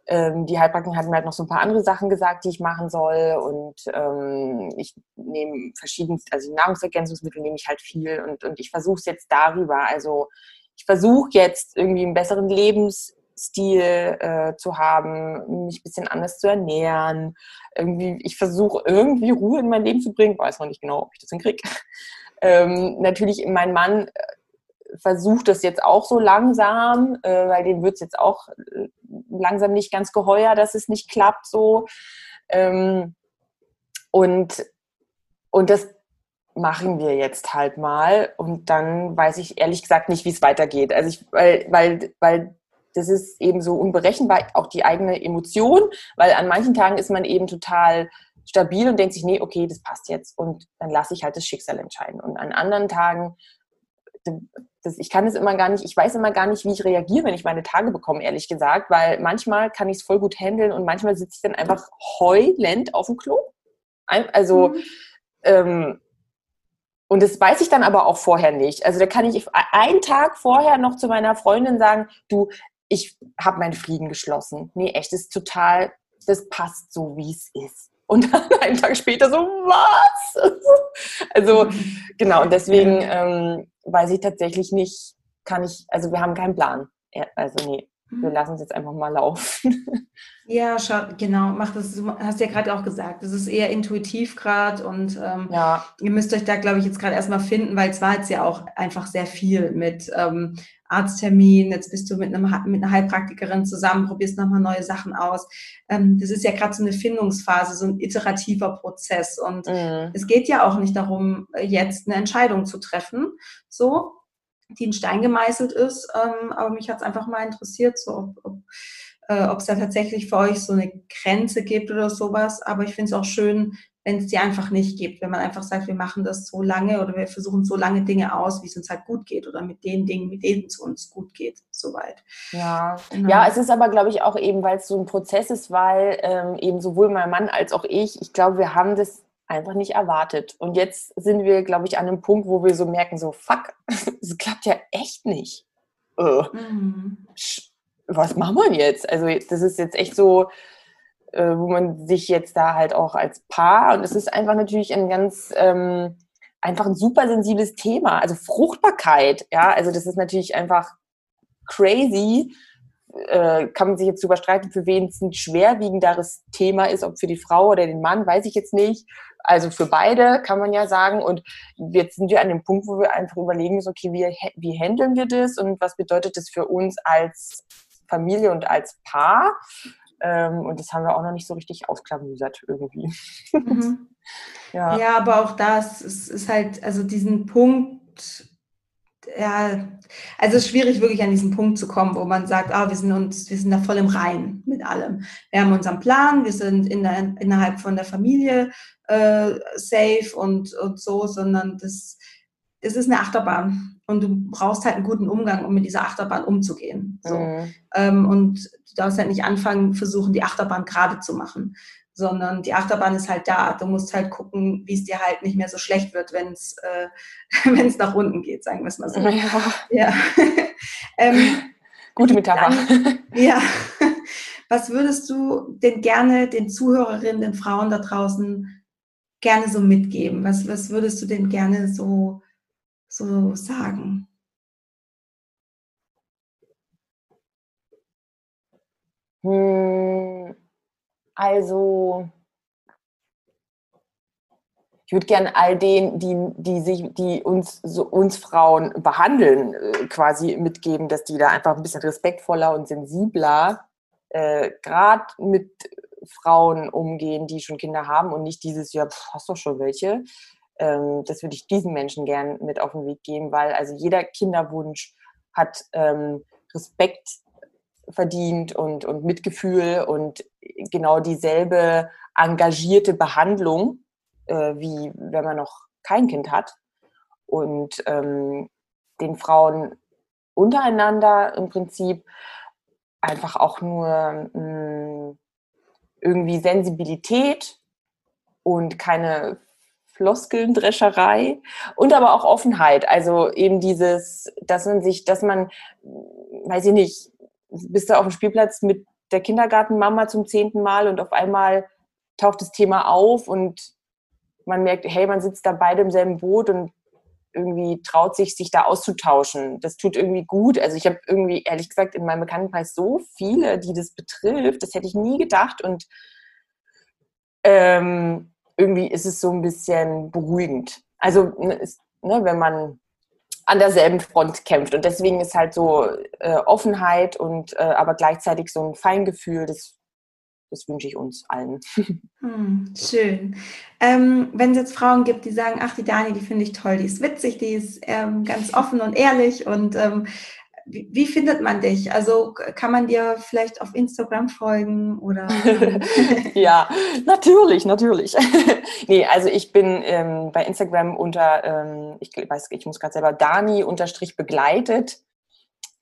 ähm, die Heilpraktiker hatten mir halt noch so ein paar andere Sachen gesagt, die ich machen soll. Und ähm, ich nehme verschiedene, also Nahrungsergänzungsmittel nehme ich halt viel und, und ich versuche es jetzt darüber, also ich versuche jetzt irgendwie einen besseren Lebens Stil äh, zu haben, mich ein bisschen anders zu ernähren. Irgendwie, ich versuche irgendwie Ruhe in mein Leben zu bringen, weiß noch nicht genau, ob ich das hinkriege. Ähm, natürlich, mein Mann äh, versucht das jetzt auch so langsam, äh, weil dem wird es jetzt auch äh, langsam nicht ganz geheuer, dass es nicht klappt so. Ähm, und, und das machen wir jetzt halt mal und dann weiß ich ehrlich gesagt nicht, wie es weitergeht. Also ich, weil, weil, weil das ist eben so unberechenbar, auch die eigene Emotion, weil an manchen Tagen ist man eben total stabil und denkt sich, nee, okay, das passt jetzt und dann lasse ich halt das Schicksal entscheiden. Und an anderen Tagen, das, ich kann es immer gar nicht, ich weiß immer gar nicht, wie ich reagiere, wenn ich meine Tage bekomme, ehrlich gesagt, weil manchmal kann ich es voll gut handeln und manchmal sitze ich dann einfach heulend auf dem Klo. Also, mhm. ähm, und das weiß ich dann aber auch vorher nicht. Also da kann ich einen Tag vorher noch zu meiner Freundin sagen, du, ich habe meinen Frieden geschlossen. Nee, echt, das ist total, das passt so, wie es ist. Und dann einen Tag später so, was? Also, genau, und deswegen ähm, weiß ich tatsächlich nicht, kann ich, also wir haben keinen Plan. Also, nee, wir mhm. lassen es jetzt einfach mal laufen. Ja, schau, genau, mach das, du hast ja gerade auch gesagt, das ist eher intuitiv gerade und ähm, ja. ihr müsst euch da, glaube ich, jetzt gerade erstmal finden, weil es war jetzt ja auch einfach sehr viel mit ähm, Arzttermin, jetzt bist du mit, einem, mit einer Heilpraktikerin zusammen, probierst nochmal neue Sachen aus. Ähm, das ist ja gerade so eine Findungsphase, so ein iterativer Prozess. Und mhm. es geht ja auch nicht darum, jetzt eine Entscheidung zu treffen, so, die in Stein gemeißelt ist. Ähm, aber mich hat es einfach mal interessiert, so ob, ob äh, ob es da tatsächlich für euch so eine Grenze gibt oder sowas. Aber ich finde es auch schön, wenn es die einfach nicht gibt, wenn man einfach sagt, wir machen das so lange oder wir versuchen so lange Dinge aus, wie es uns halt gut geht oder mit den Dingen, mit denen es uns gut geht, soweit. Ja, genau. ja es ist aber, glaube ich, auch eben, weil es so ein Prozess ist, weil ähm, eben sowohl mein Mann als auch ich, ich glaube, wir haben das einfach nicht erwartet. Und jetzt sind wir, glaube ich, an einem Punkt, wo wir so merken, so, fuck, es klappt ja echt nicht. Äh, mhm. Was machen wir jetzt? Also das ist jetzt echt so, äh, wo man sich jetzt da halt auch als Paar, und es ist einfach natürlich ein ganz, ähm, einfach ein super sensibles Thema. Also Fruchtbarkeit, ja, also das ist natürlich einfach crazy. Äh, kann man sich jetzt überstreiten, für wen es ein schwerwiegenderes Thema ist, ob für die Frau oder den Mann, weiß ich jetzt nicht. Also für beide kann man ja sagen. Und jetzt sind wir an dem Punkt, wo wir einfach überlegen müssen, okay, wie, wie handeln wir das und was bedeutet das für uns als Familie und als Paar? Ähm, und das haben wir auch noch nicht so richtig ausklamüsert irgendwie. Mhm. ja. ja, aber auch das ist, ist halt, also diesen Punkt, ja, also es ist schwierig, wirklich an diesen Punkt zu kommen, wo man sagt, ah, wir sind uns, wir sind da voll im Rein mit allem. Wir haben unseren Plan, wir sind in der, innerhalb von der Familie äh, safe und, und so, sondern das, das ist eine Achterbahn und du brauchst halt einen guten Umgang, um mit dieser Achterbahn umzugehen. So. Mhm. Ähm, und du darfst halt nicht anfangen, versuchen, die Achterbahn gerade zu machen, sondern die Achterbahn ist halt da. Du musst halt gucken, wie es dir halt nicht mehr so schlecht wird, wenn es äh, nach unten geht, sagen wir es mal so. Ja. ja. ähm, Gute Metapher. Dann, ja. Was würdest du denn gerne den Zuhörerinnen, den Frauen da draußen gerne so mitgeben? Was, was würdest du denn gerne so, so sagen? Hm, also, ich würde gerne all denen, die, die, sich, die uns, so uns Frauen behandeln, äh, quasi mitgeben, dass die da einfach ein bisschen respektvoller und sensibler äh, gerade mit Frauen umgehen, die schon Kinder haben und nicht dieses, ja, pff, hast doch schon welche. Ähm, das würde ich diesen Menschen gern mit auf den Weg geben, weil also jeder Kinderwunsch hat ähm, Respekt verdient und, und Mitgefühl und genau dieselbe engagierte Behandlung, äh, wie wenn man noch kein Kind hat. Und ähm, den Frauen untereinander im Prinzip einfach auch nur mh, hm, irgendwie Sensibilität und keine Floskelndrescherei und aber auch Offenheit. Also eben dieses, dass man sich, dass man, weiß ich nicht, bist du auf dem Spielplatz mit der Kindergartenmama zum zehnten Mal und auf einmal taucht das Thema auf und man merkt, hey, man sitzt da beide im selben Boot und irgendwie traut sich, sich da auszutauschen. Das tut irgendwie gut. Also ich habe irgendwie, ehrlich gesagt, in meinem Bekanntenkreis so viele, die das betrifft. Das hätte ich nie gedacht. Und ähm, irgendwie ist es so ein bisschen beruhigend. Also, ne, ist, ne, wenn man an derselben Front kämpft. Und deswegen ist halt so äh, Offenheit und äh, aber gleichzeitig so ein Feingefühl, das, das wünsche ich uns allen. Hm, schön. Ähm, wenn es jetzt Frauen gibt, die sagen, ach, die Dani, die finde ich toll, die ist witzig, die ist ähm, ganz offen und ehrlich und ähm, wie, findet man dich? Also kann man dir vielleicht auf Instagram folgen oder? ja, natürlich, natürlich. nee, also ich bin ähm, bei Instagram unter, ähm, ich weiß, ich muss gerade selber Dani unterstrich begleitet,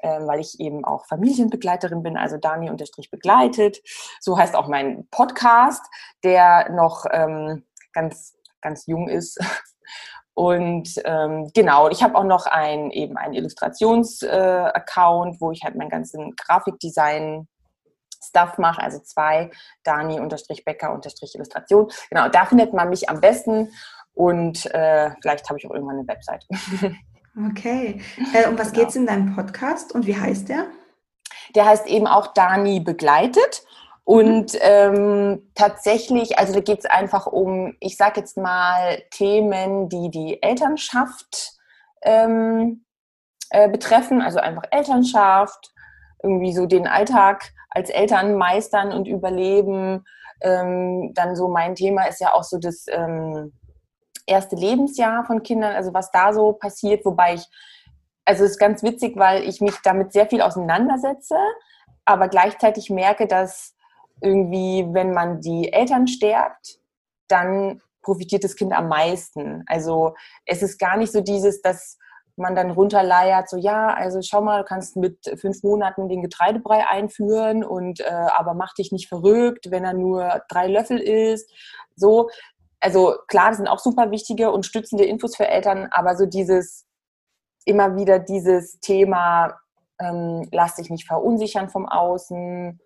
ähm, weil ich eben auch Familienbegleiterin bin, also Dani unterstrich begleitet. So heißt auch mein Podcast, der noch ähm, ganz ganz jung ist und ähm, genau, ich habe auch noch ein, eben einen Illustrations-Account, äh, wo ich halt meinen ganzen Grafikdesign Stuff mache, also zwei, Dani-Becker-Illustration. Genau, da findet man mich am besten und äh, vielleicht habe ich auch irgendwann eine Website. okay. Äh, um was genau. geht es in deinem Podcast und wie heißt der? Der heißt eben auch Dani begleitet und ähm, tatsächlich, also da geht es einfach um, ich sage jetzt mal, Themen, die die Elternschaft ähm, äh, betreffen, also einfach Elternschaft, irgendwie so den Alltag als Eltern meistern und überleben. Ähm, dann so mein Thema ist ja auch so das ähm, erste Lebensjahr von Kindern, also was da so passiert, wobei ich, also es ist ganz witzig, weil ich mich damit sehr viel auseinandersetze, aber gleichzeitig merke, dass irgendwie, wenn man die Eltern stärkt, dann profitiert das Kind am meisten. Also es ist gar nicht so dieses, dass man dann runterleiert, so ja, also schau mal, du kannst mit fünf Monaten den Getreidebrei einführen und äh, aber mach dich nicht verrückt, wenn er nur drei Löffel isst. So, also klar, das sind auch super wichtige und stützende Infos für Eltern, aber so dieses immer wieder dieses Thema, ähm, lass dich nicht verunsichern vom Außen,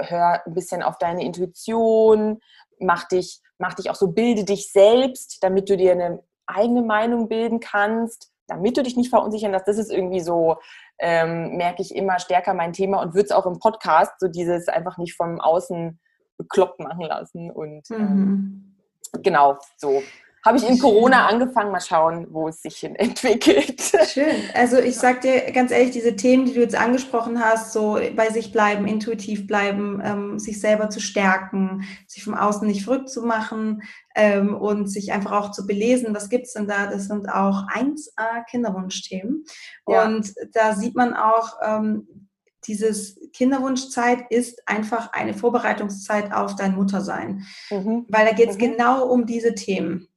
hör ein bisschen auf deine Intuition, mach dich, mach dich auch so, bilde dich selbst, damit du dir eine eigene Meinung bilden kannst, damit du dich nicht verunsichern lässt. Das ist irgendwie so, ähm, merke ich immer stärker mein Thema und würde es auch im Podcast, so dieses einfach nicht vom Außen bekloppt machen lassen. Und ähm, mhm. genau, so habe ich in Corona angefangen, mal schauen, wo es sich hin entwickelt. Schön. Also ich sag dir ganz ehrlich, diese Themen, die du jetzt angesprochen hast, so bei sich bleiben, intuitiv bleiben, ähm, sich selber zu stärken, sich vom Außen nicht verrückt zu machen ähm, und sich einfach auch zu belesen, was gibt's denn da? Das sind auch 1A Kinderwunschthemen. Ja. Und da sieht man auch, ähm, dieses Kinderwunschzeit ist einfach eine Vorbereitungszeit auf dein Muttersein. Mhm. Weil da geht es mhm. genau um diese Themen.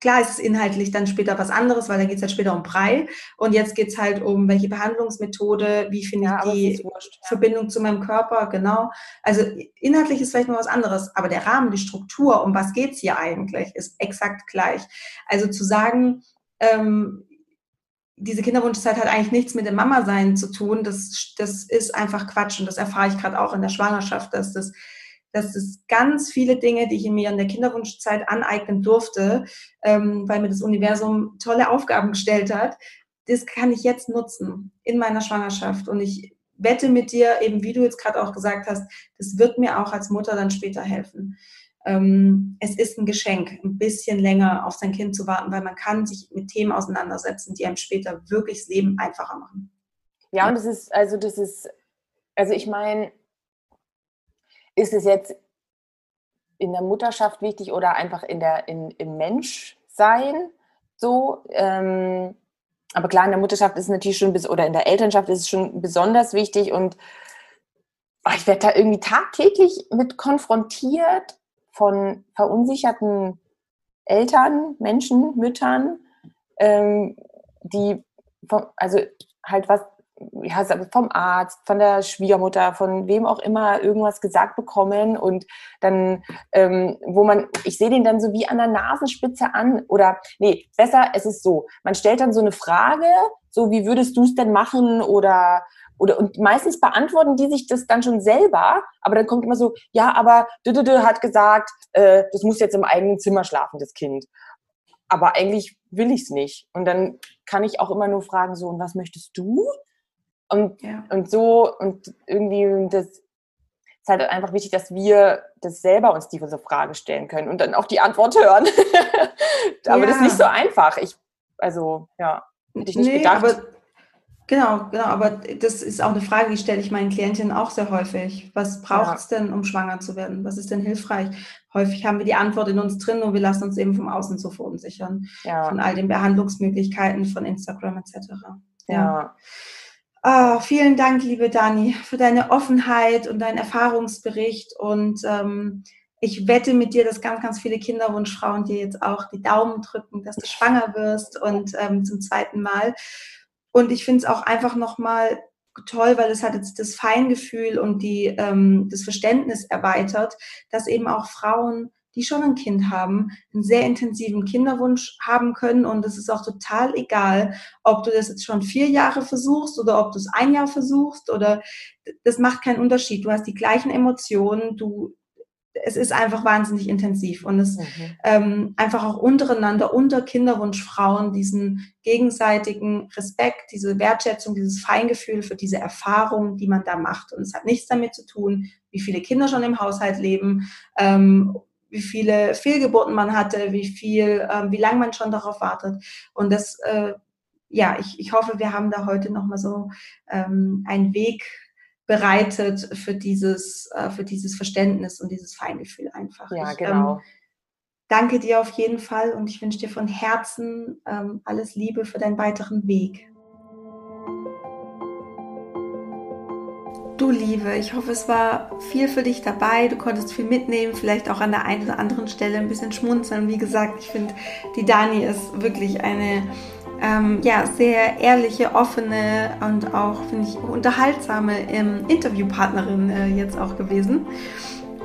Klar ist es inhaltlich dann später was anderes, weil da geht es halt später um Brei. Und jetzt geht es halt um, welche Behandlungsmethode, wie finde ja, ich die wurscht, ja. Verbindung zu meinem Körper, genau. Also inhaltlich ist vielleicht noch was anderes, aber der Rahmen, die Struktur, um was geht es hier eigentlich, ist exakt gleich. Also zu sagen, ähm, diese Kinderwunschzeit hat eigentlich nichts mit dem Mama-Sein zu tun, das, das ist einfach Quatsch. Und das erfahre ich gerade auch in der Schwangerschaft, dass das dass es ganz viele Dinge, die ich mir in der Kinderwunschzeit aneignen durfte, ähm, weil mir das Universum tolle Aufgaben gestellt hat, das kann ich jetzt nutzen in meiner Schwangerschaft. Und ich wette mit dir, eben wie du jetzt gerade auch gesagt hast, das wird mir auch als Mutter dann später helfen. Ähm, es ist ein Geschenk, ein bisschen länger auf sein Kind zu warten, weil man kann sich mit Themen auseinandersetzen, die einem später wirklich das Leben einfacher machen. Ja, und das ist, also das ist, also ich meine, ist es jetzt in der Mutterschaft wichtig oder einfach in der, in, im Menschsein so? Ähm, aber klar, in der Mutterschaft ist es natürlich schon, oder in der Elternschaft ist es schon besonders wichtig und oh, ich werde da irgendwie tagtäglich mit konfrontiert von verunsicherten Eltern, Menschen, Müttern, ähm, die, also halt was ja, vom Arzt, von der Schwiegermutter, von wem auch immer irgendwas gesagt bekommen und dann, ähm, wo man, ich sehe den dann so wie an der Nasenspitze an oder, nee, besser, es ist so, man stellt dann so eine Frage, so wie würdest du es denn machen oder, oder, und meistens beantworten die sich das dann schon selber, aber dann kommt immer so, ja, aber Dödödö hat gesagt, äh, das muss jetzt im eigenen Zimmer schlafen, das Kind. Aber eigentlich will ich es nicht. Und dann kann ich auch immer nur fragen, so, und was möchtest du? Und, ja. und so, und irgendwie das ist halt einfach wichtig, dass wir das selber uns diese Frage stellen können und dann auch die Antwort hören. aber ja. das ist nicht so einfach. Ich, also, ja, hätte ich nicht nee, gedacht. Aber, genau, genau, aber das ist auch eine Frage, die stelle ich meinen Klientinnen auch sehr häufig. Was braucht es ja. denn, um schwanger zu werden? Was ist denn hilfreich? Häufig haben wir die Antwort in uns drin und wir lassen uns eben vom Außen so verunsichern. Von all den Behandlungsmöglichkeiten von Instagram etc. ja. Oh, vielen Dank, liebe Dani, für deine Offenheit und deinen Erfahrungsbericht. Und ähm, ich wette mit dir, dass ganz, ganz viele Kinderwunschfrauen dir jetzt auch die Daumen drücken, dass du schwanger wirst und ähm, zum zweiten Mal. Und ich finde es auch einfach nochmal toll, weil es hat jetzt das Feingefühl und die, ähm, das Verständnis erweitert, dass eben auch Frauen die schon ein Kind haben, einen sehr intensiven Kinderwunsch haben können. Und es ist auch total egal, ob du das jetzt schon vier Jahre versuchst oder ob du es ein Jahr versuchst oder das macht keinen Unterschied. Du hast die gleichen Emotionen, du es ist einfach wahnsinnig intensiv und es mhm. ähm, einfach auch untereinander, unter Kinderwunschfrauen, diesen gegenseitigen Respekt, diese Wertschätzung, dieses Feingefühl für diese Erfahrung, die man da macht. Und es hat nichts damit zu tun, wie viele Kinder schon im Haushalt leben ähm, wie viele Fehlgeburten man hatte, wie viel, ähm, wie lange man schon darauf wartet. Und das, äh, ja, ich, ich hoffe, wir haben da heute nochmal so ähm, einen Weg bereitet für dieses, äh, für dieses Verständnis und dieses Feingefühl einfach. Ja, ich, genau. Ähm, danke dir auf jeden Fall und ich wünsche dir von Herzen ähm, alles Liebe für deinen weiteren Weg. Liebe, ich hoffe, es war viel für dich dabei. Du konntest viel mitnehmen, vielleicht auch an der einen oder anderen Stelle ein bisschen schmunzeln. Wie gesagt, ich finde, die Dani ist wirklich eine ähm, ja, sehr ehrliche, offene und auch, finde ich, unterhaltsame ähm, Interviewpartnerin äh, jetzt auch gewesen.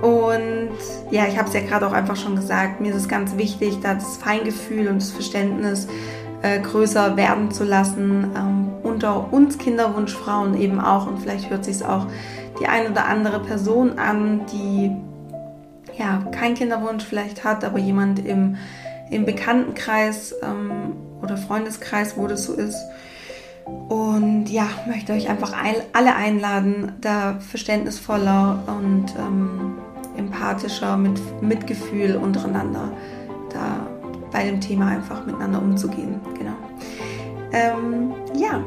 Und ja, ich habe es ja gerade auch einfach schon gesagt, mir ist es ganz wichtig, da das Feingefühl und das Verständnis äh, größer werden zu lassen. Ähm, unter uns Kinderwunschfrauen eben auch. Und vielleicht hört sich es auch die ein oder andere Person an, die ja keinen Kinderwunsch vielleicht hat, aber jemand im, im Bekanntenkreis ähm, oder Freundeskreis, wo das so ist. Und ja, möchte euch einfach ein, alle einladen, da verständnisvoller und ähm, empathischer, mit Mitgefühl untereinander da bei dem Thema einfach miteinander umzugehen. Genau. Ähm, ja,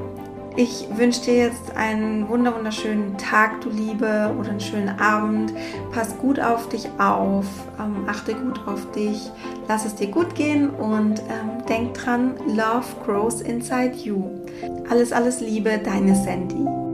ich wünsche dir jetzt einen wunderschönen Tag, du Liebe, oder einen schönen Abend. Pass gut auf dich auf, ähm, achte gut auf dich, lass es dir gut gehen und ähm, denk dran, Love grows inside you. Alles, alles Liebe, deine Sandy.